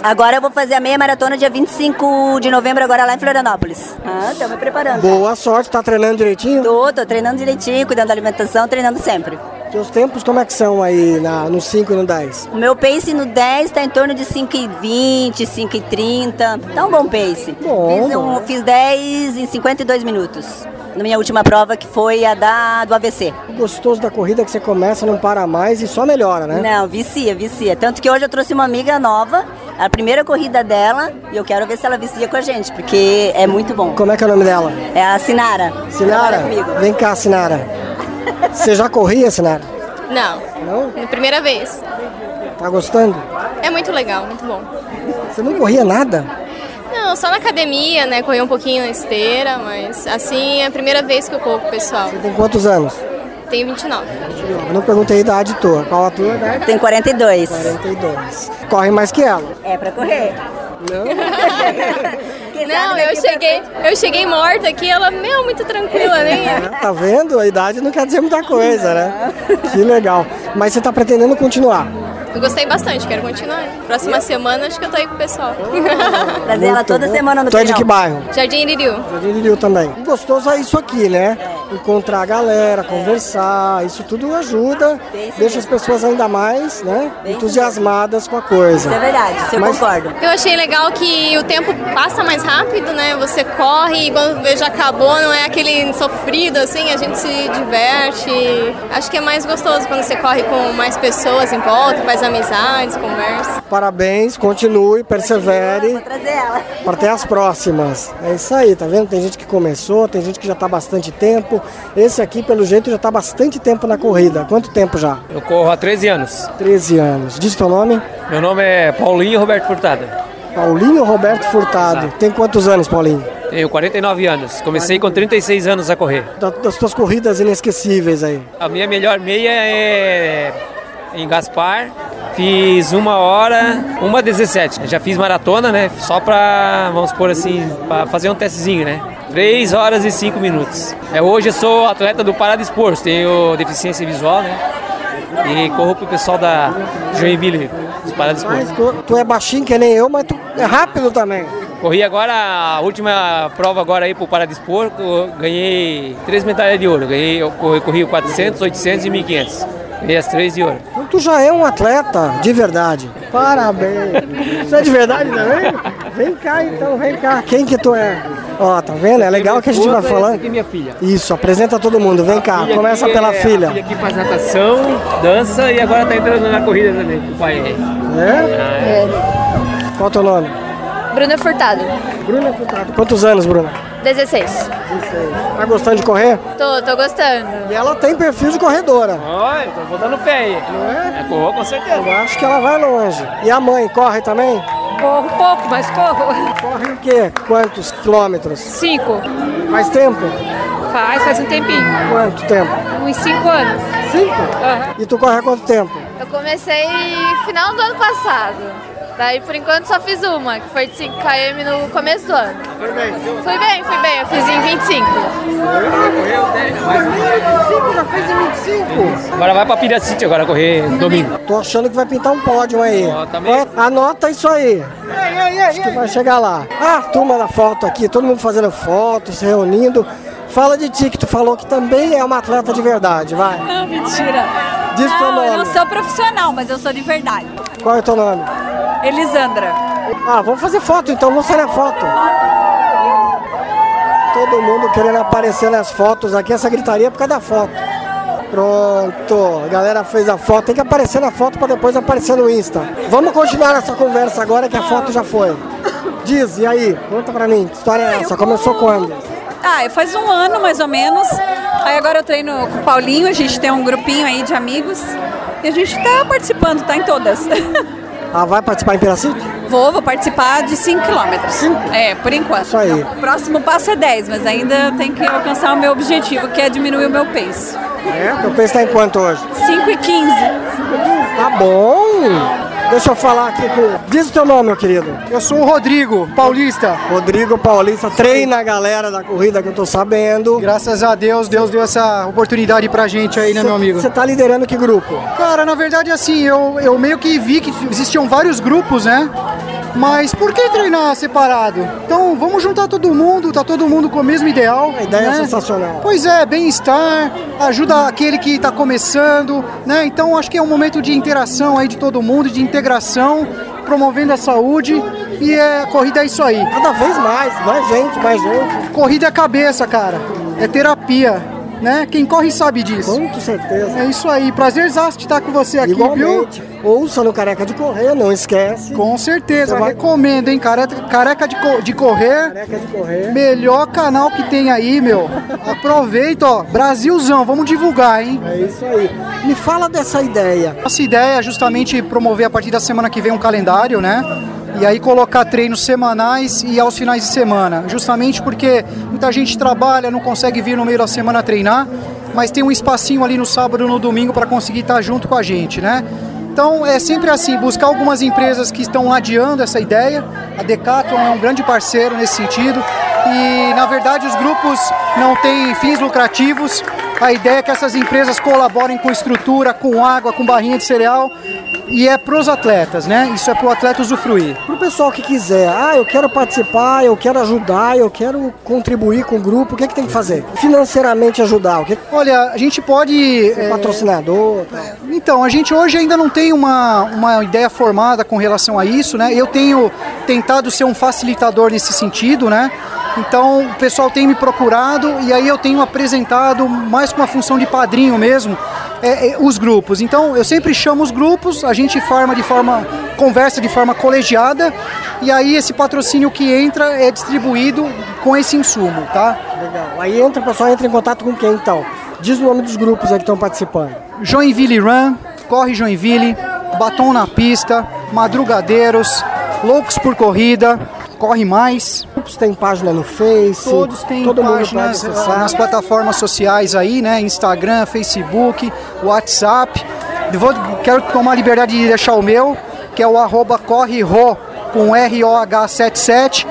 Agora eu vou fazer a meia maratona dia 25 de novembro, agora lá em Florianópolis. Ah, tô me preparando. Boa sorte, tá treinando direitinho? Tô, tô treinando direitinho, cuidando da alimentação, treinando sempre. Teus tempos como é que são aí na, no 5 e no 10? O meu pace no 10 tá em torno de 5,20, 5,30. Tá um bom pace. Bom, fiz, um, fiz 10 em 52 minutos. Na minha última prova, que foi a da, do AVC. O gostoso da corrida é que você começa, não para mais e só melhora, né? Não, vicia, vicia. Tanto que hoje eu trouxe uma amiga nova, a primeira corrida dela, e eu quero ver se ela vicia com a gente, porque é muito bom. Como é que é o nome dela? É a Sinara. Sinara? Vem cá, Sinara. Você já corria, Sinara? Não. Não? É a primeira vez. Tá gostando? É muito legal, muito bom. Você não corria nada? Não, só na academia, né? Corri um pouquinho na esteira, mas assim é a primeira vez que eu corro pessoal. Você tem quantos anos? Tenho 29. Eu não perguntei a idade tua. Qual a tua idade? Tem 42. 42. Corre mais que ela? É pra correr. Não? não, eu cheguei, eu cheguei morta aqui, ela, meu, muito tranquila, nem. tá vendo? A idade não quer dizer muita coisa, né? Que legal. Mas você tá pretendendo continuar? Eu gostei bastante, quero continuar. Próxima semana acho que eu tô aí com o pessoal. Trazer ela toda bom. semana no Tu é de que bairro? Jardim Iririu. Jardim Iririu também. Gostoso é isso aqui, né? Encontrar a galera, conversar, isso tudo ajuda, deixa as pessoas ainda mais, né? Entusiasmadas com a coisa. Isso é verdade, isso eu Mas- concordo. Eu achei legal que o tempo passa mais rápido, né? Você corre e quando já acabou, não é aquele sofrido assim, a gente se diverte. Acho que é mais gostoso quando você corre com mais pessoas em volta, faz amizades, conversa. Parabéns, continue, persevere. Vou trazer ela. Para ter as próximas. É isso aí, tá vendo? Tem gente que começou, tem gente que já tá há bastante tempo. Esse aqui, pelo jeito, já tá há bastante tempo na corrida. Quanto tempo já? Eu corro há 13 anos. 13 anos. Diz teu nome? Meu nome é Paulinho Roberto Furtado. Paulinho Roberto Furtado. Tem quantos anos, Paulinho? Tenho 49 anos. Comecei com 36 anos a correr. Da- Das tuas corridas inesquecíveis aí. A minha melhor meia é em Gaspar. Fiz uma hora, uma 17. Já fiz maratona, né? Só pra, vamos supor assim, pra fazer um testezinho, né? 3 horas e 5 minutos. É, hoje eu sou atleta do Paradesporto, tenho deficiência visual, né? E corro pro pessoal da Joinville, dos Paradesportos. Mas tu, tu é baixinho que nem eu, mas tu é rápido também. Corri agora a última prova agora aí pro Paradispor, ganhei três medalhas de ouro. Ganhei, eu corri, corri o 400, 800 e 1500. As três de ouro. Então tu já é um atleta de verdade. Parabéns. Você é de verdade também? Vem cá então, vem cá. Quem que tu é? Ó, tá vendo? É legal que a gente vai Esposa, falando. Essa aqui é minha filha. Isso, apresenta todo mundo. Vem cá, começa aqui pela é- filha. A filha aqui faz natação, dança e agora tá entrando na corrida também com o pai. É? Qual é o teu nome? Bruna Furtado. Bruna Furtado. Quantos anos, Bruna? 16. Tá gostando de correr? Tô, tô gostando. E ela tem perfil de corredora. Olha, tô botando fé aí. Não é? corro com certeza. Eu acho que ela vai longe. E a mãe corre também? Corro pouco, mas corro. Corre o quê? Quantos quilômetros? Cinco. Faz tempo? Faz, faz um tempinho. Quanto tempo? Uns cinco anos. Cinco? E tu corre há quanto tempo? Eu comecei final do ano passado. Daí, por enquanto, só fiz uma, que foi de 5 km no começo do ano. Foi bem? Fui bem, fui bem. Eu fiz em 25. já fez em 25? Agora vai pra Piracite agora correr domingo. Tô achando que vai pintar um pódio aí. Ó, Anota isso aí. Acho que vai chegar lá. Ah, turma da foto aqui, todo mundo fazendo foto, se reunindo. Fala de ti, que tu falou que também é uma atleta de verdade, vai. Não, mentira. Diz teu não, eu nome. não sou profissional, mas eu sou de verdade. Qual é o teu nome? Elisandra. Ah, vamos fazer foto então, vamos na foto. Todo mundo querendo aparecer nas fotos aqui, essa gritaria é por causa da foto. Pronto, a galera fez a foto, tem que aparecer na foto para depois aparecer no Insta. Vamos continuar essa conversa agora que a foto já foi. Diz, e aí? Conta pra mim, que história é essa? Começou quando? Ah, faz um ano mais ou menos. Aí agora eu treino com o Paulinho, a gente tem um grupinho aí de amigos. E a gente tá participando, tá em todas. Ah, vai participar em Piracite? Vou, vou participar de 5 quilômetros. É, por enquanto. Isso aí. O próximo passo é 10, mas ainda tem que alcançar o meu objetivo, que é diminuir o meu pace. É? Teu peso tá em quanto hoje? 5 e 15. Tá bom. Deixa eu falar aqui com. Diz o teu nome, meu querido. Eu sou o Rodrigo, paulista. Rodrigo Paulista, treina a galera da corrida que eu tô sabendo. Graças a Deus, Deus deu essa oportunidade pra gente aí, né, meu amigo? Você tá liderando que grupo? Cara, na verdade, assim, eu, eu meio que vi que existiam vários grupos, né? Mas por que treinar separado? Então vamos juntar todo mundo, tá todo mundo com o mesmo ideal. A ideia é sensacional. Pois é, bem-estar, ajuda aquele que está começando, né? Então acho que é um momento de interação aí de todo mundo, de integração, promovendo a saúde e é, corrida é isso aí. Cada vez mais, mais gente, mais gente. Corrida é cabeça, cara. É terapia. Né? Quem corre sabe disso. Com certeza. É isso aí. Prazerzaço de estar com você aqui, Igualmente. Ouça no Careca de Correr, não esquece. Com certeza, vai- recomendo, hein? Careca, careca de, co- de correr. Careca de correr. Melhor canal que tem aí, meu. Aproveita, ó. Brasilzão, vamos divulgar, hein? É isso aí. Me fala dessa ideia. Nossa ideia é justamente promover a partir da semana que vem um calendário, né? E aí colocar treinos semanais e aos finais de semana. Justamente porque muita gente trabalha, não consegue vir no meio da semana treinar, mas tem um espacinho ali no sábado e no domingo para conseguir estar junto com a gente, né? Então é sempre assim, buscar algumas empresas que estão adiando essa ideia. A Decathlon é um grande parceiro nesse sentido. E na verdade os grupos não têm fins lucrativos. A ideia é que essas empresas colaborem com estrutura, com água, com barrinha de cereal. E é pros atletas, né? Isso é pro atleta usufruir. Pro pessoal que quiser, ah, eu quero participar, eu quero ajudar, eu quero contribuir com o grupo, o que, que tem que fazer? Financeiramente ajudar, o que Olha, a gente pode. É, patrocinador, tal. Então, a gente hoje ainda não tem uma, uma ideia formada com relação a isso, né? Eu tenho tentado ser um facilitador nesse sentido, né? Então, o pessoal tem me procurado e aí eu tenho apresentado mais com uma função de padrinho mesmo é, é, os grupos. Então, eu sempre chamo os grupos, a gente forma de forma conversa de forma colegiada e aí esse patrocínio que entra é distribuído com esse insumo, tá? Legal. Aí entra, o pessoal entra em contato com quem então? Diz o nome dos grupos aí que estão participando. Joinville Run, Corre Joinville, Batom na Pista, Madrugadeiros, Loucos por Corrida, Corre Mais. Grupos têm página no Face. Todos têm todo páginas nas plataformas sociais aí, né? Instagram, Facebook, WhatsApp. Vou, quero tomar a liberdade de deixar o meu, que é o arroba correho com ROH77.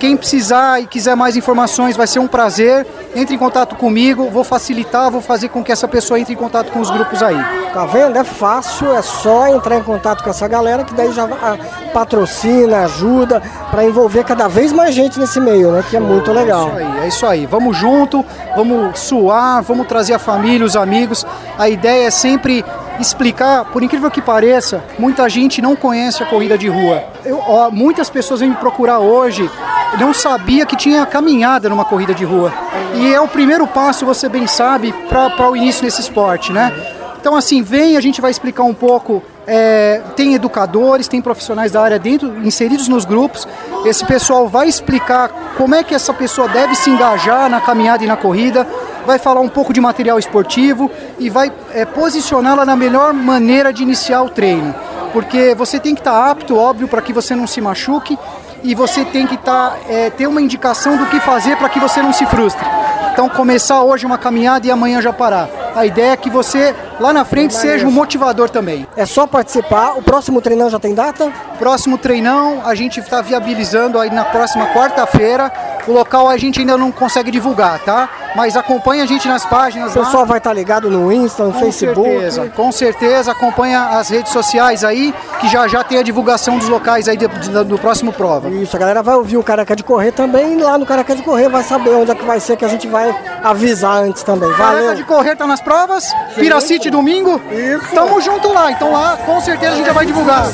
Quem precisar e quiser mais informações vai ser um prazer. Entre em contato comigo, vou facilitar, vou fazer com que essa pessoa entre em contato com os grupos aí. Tá vendo? É fácil, é só entrar em contato com essa galera que daí já ah, patrocina, ajuda para envolver cada vez mais gente nesse meio, né? Que é muito legal. É isso aí, é isso aí. Vamos junto, vamos suar, vamos trazer a família, os amigos. A ideia é sempre explicar, por incrível que pareça, muita gente não conhece a corrida de rua. Eu, ó, muitas pessoas vêm me procurar hoje, não sabia que tinha caminhada numa corrida de rua. E é o primeiro passo, você bem sabe, para o início nesse esporte, né? Então, assim, vem, a gente vai explicar um pouco. É, tem educadores, tem profissionais da área dentro, inseridos nos grupos. Esse pessoal vai explicar como é que essa pessoa deve se engajar na caminhada e na corrida, vai falar um pouco de material esportivo e vai é, posicioná-la na melhor maneira de iniciar o treino. Porque você tem que estar apto, óbvio, para que você não se machuque e você tem que estar, é, ter uma indicação do que fazer para que você não se frustre. Então, começar hoje uma caminhada e amanhã já parar. A ideia é que você lá na frente seja um motivador também. É só participar. O próximo treinão já tem data? Próximo treinão a gente está viabilizando aí na próxima quarta-feira. O local a gente ainda não consegue divulgar, tá? Mas acompanha a gente nas páginas. O pessoal lá. vai estar tá ligado no Insta, no com Facebook. Certeza, com certeza, acompanha as redes sociais aí, que já já tem a divulgação dos locais aí de, do próximo prova. Isso, a galera vai ouvir o Careca de Correr também, lá no Careca de Correr vai saber onde é que vai ser, que a gente vai avisar antes também. Valeu. Careca de Correr tá nas provas, Piracite domingo. Isso. Tamo junto lá, então lá com certeza a gente já vai divulgar.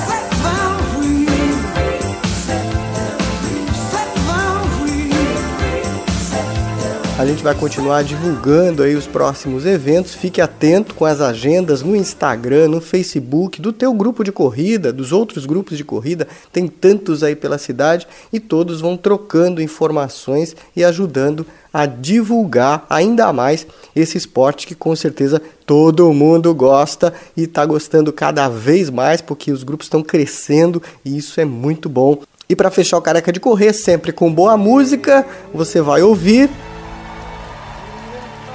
A gente vai continuar divulgando aí os próximos eventos. Fique atento com as agendas no Instagram, no Facebook, do teu grupo de corrida, dos outros grupos de corrida. Tem tantos aí pela cidade e todos vão trocando informações e ajudando a divulgar ainda mais esse esporte que com certeza todo mundo gosta e está gostando cada vez mais porque os grupos estão crescendo e isso é muito bom. E para fechar o careca de correr, sempre com boa música, você vai ouvir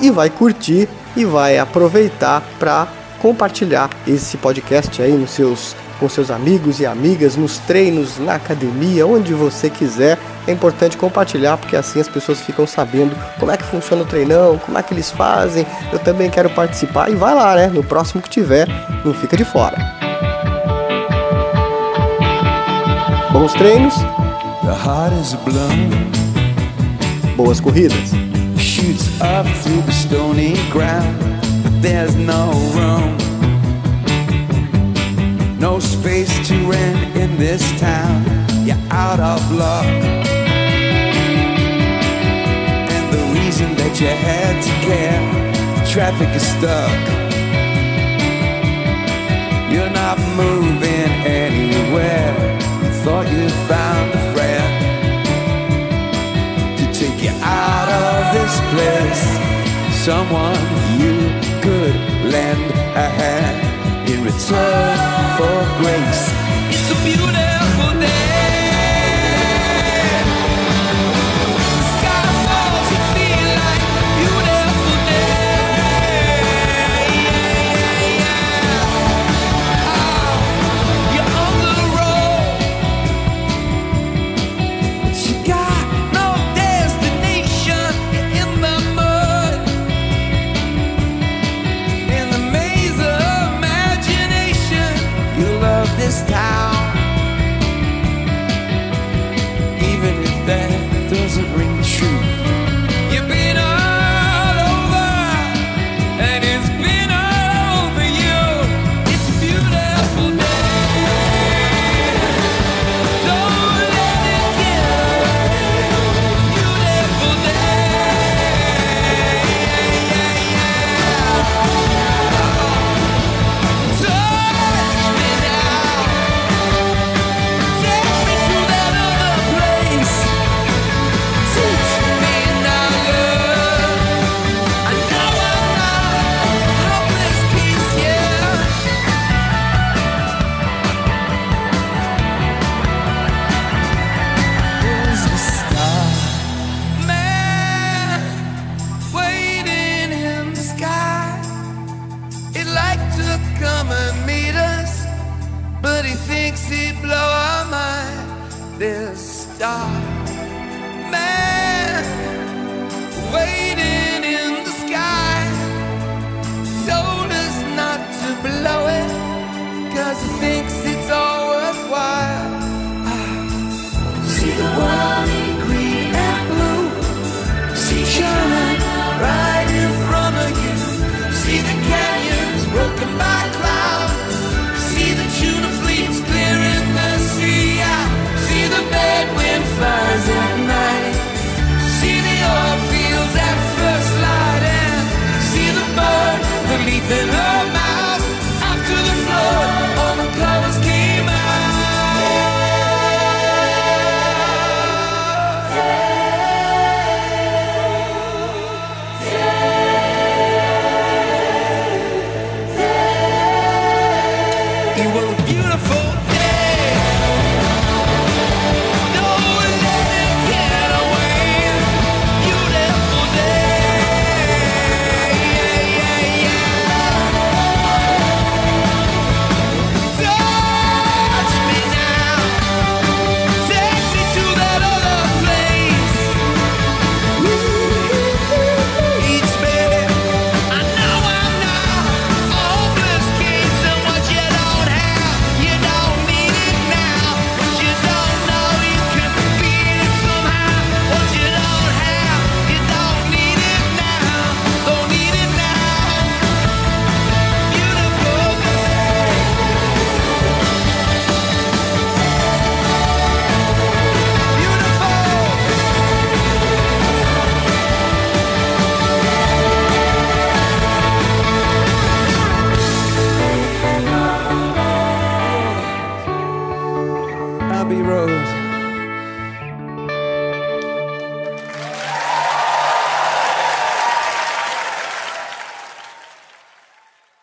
e vai curtir e vai aproveitar para compartilhar esse podcast aí nos seus com seus amigos e amigas, nos treinos, na academia, onde você quiser. É importante compartilhar porque assim as pessoas ficam sabendo como é que funciona o treinão, como é que eles fazem. Eu também quero participar e vai lá, né? No próximo que tiver, não fica de fora. Bons treinos. Boas corridas. Shoots up through the stony ground, but there's no room. No space to rent in this town. You're out of luck. And the reason that you had to care, traffic is stuck. You're not moving anywhere. You thought you found a friend you out of this place. Someone you could lend a hand in return for grace. It's a beautiful die.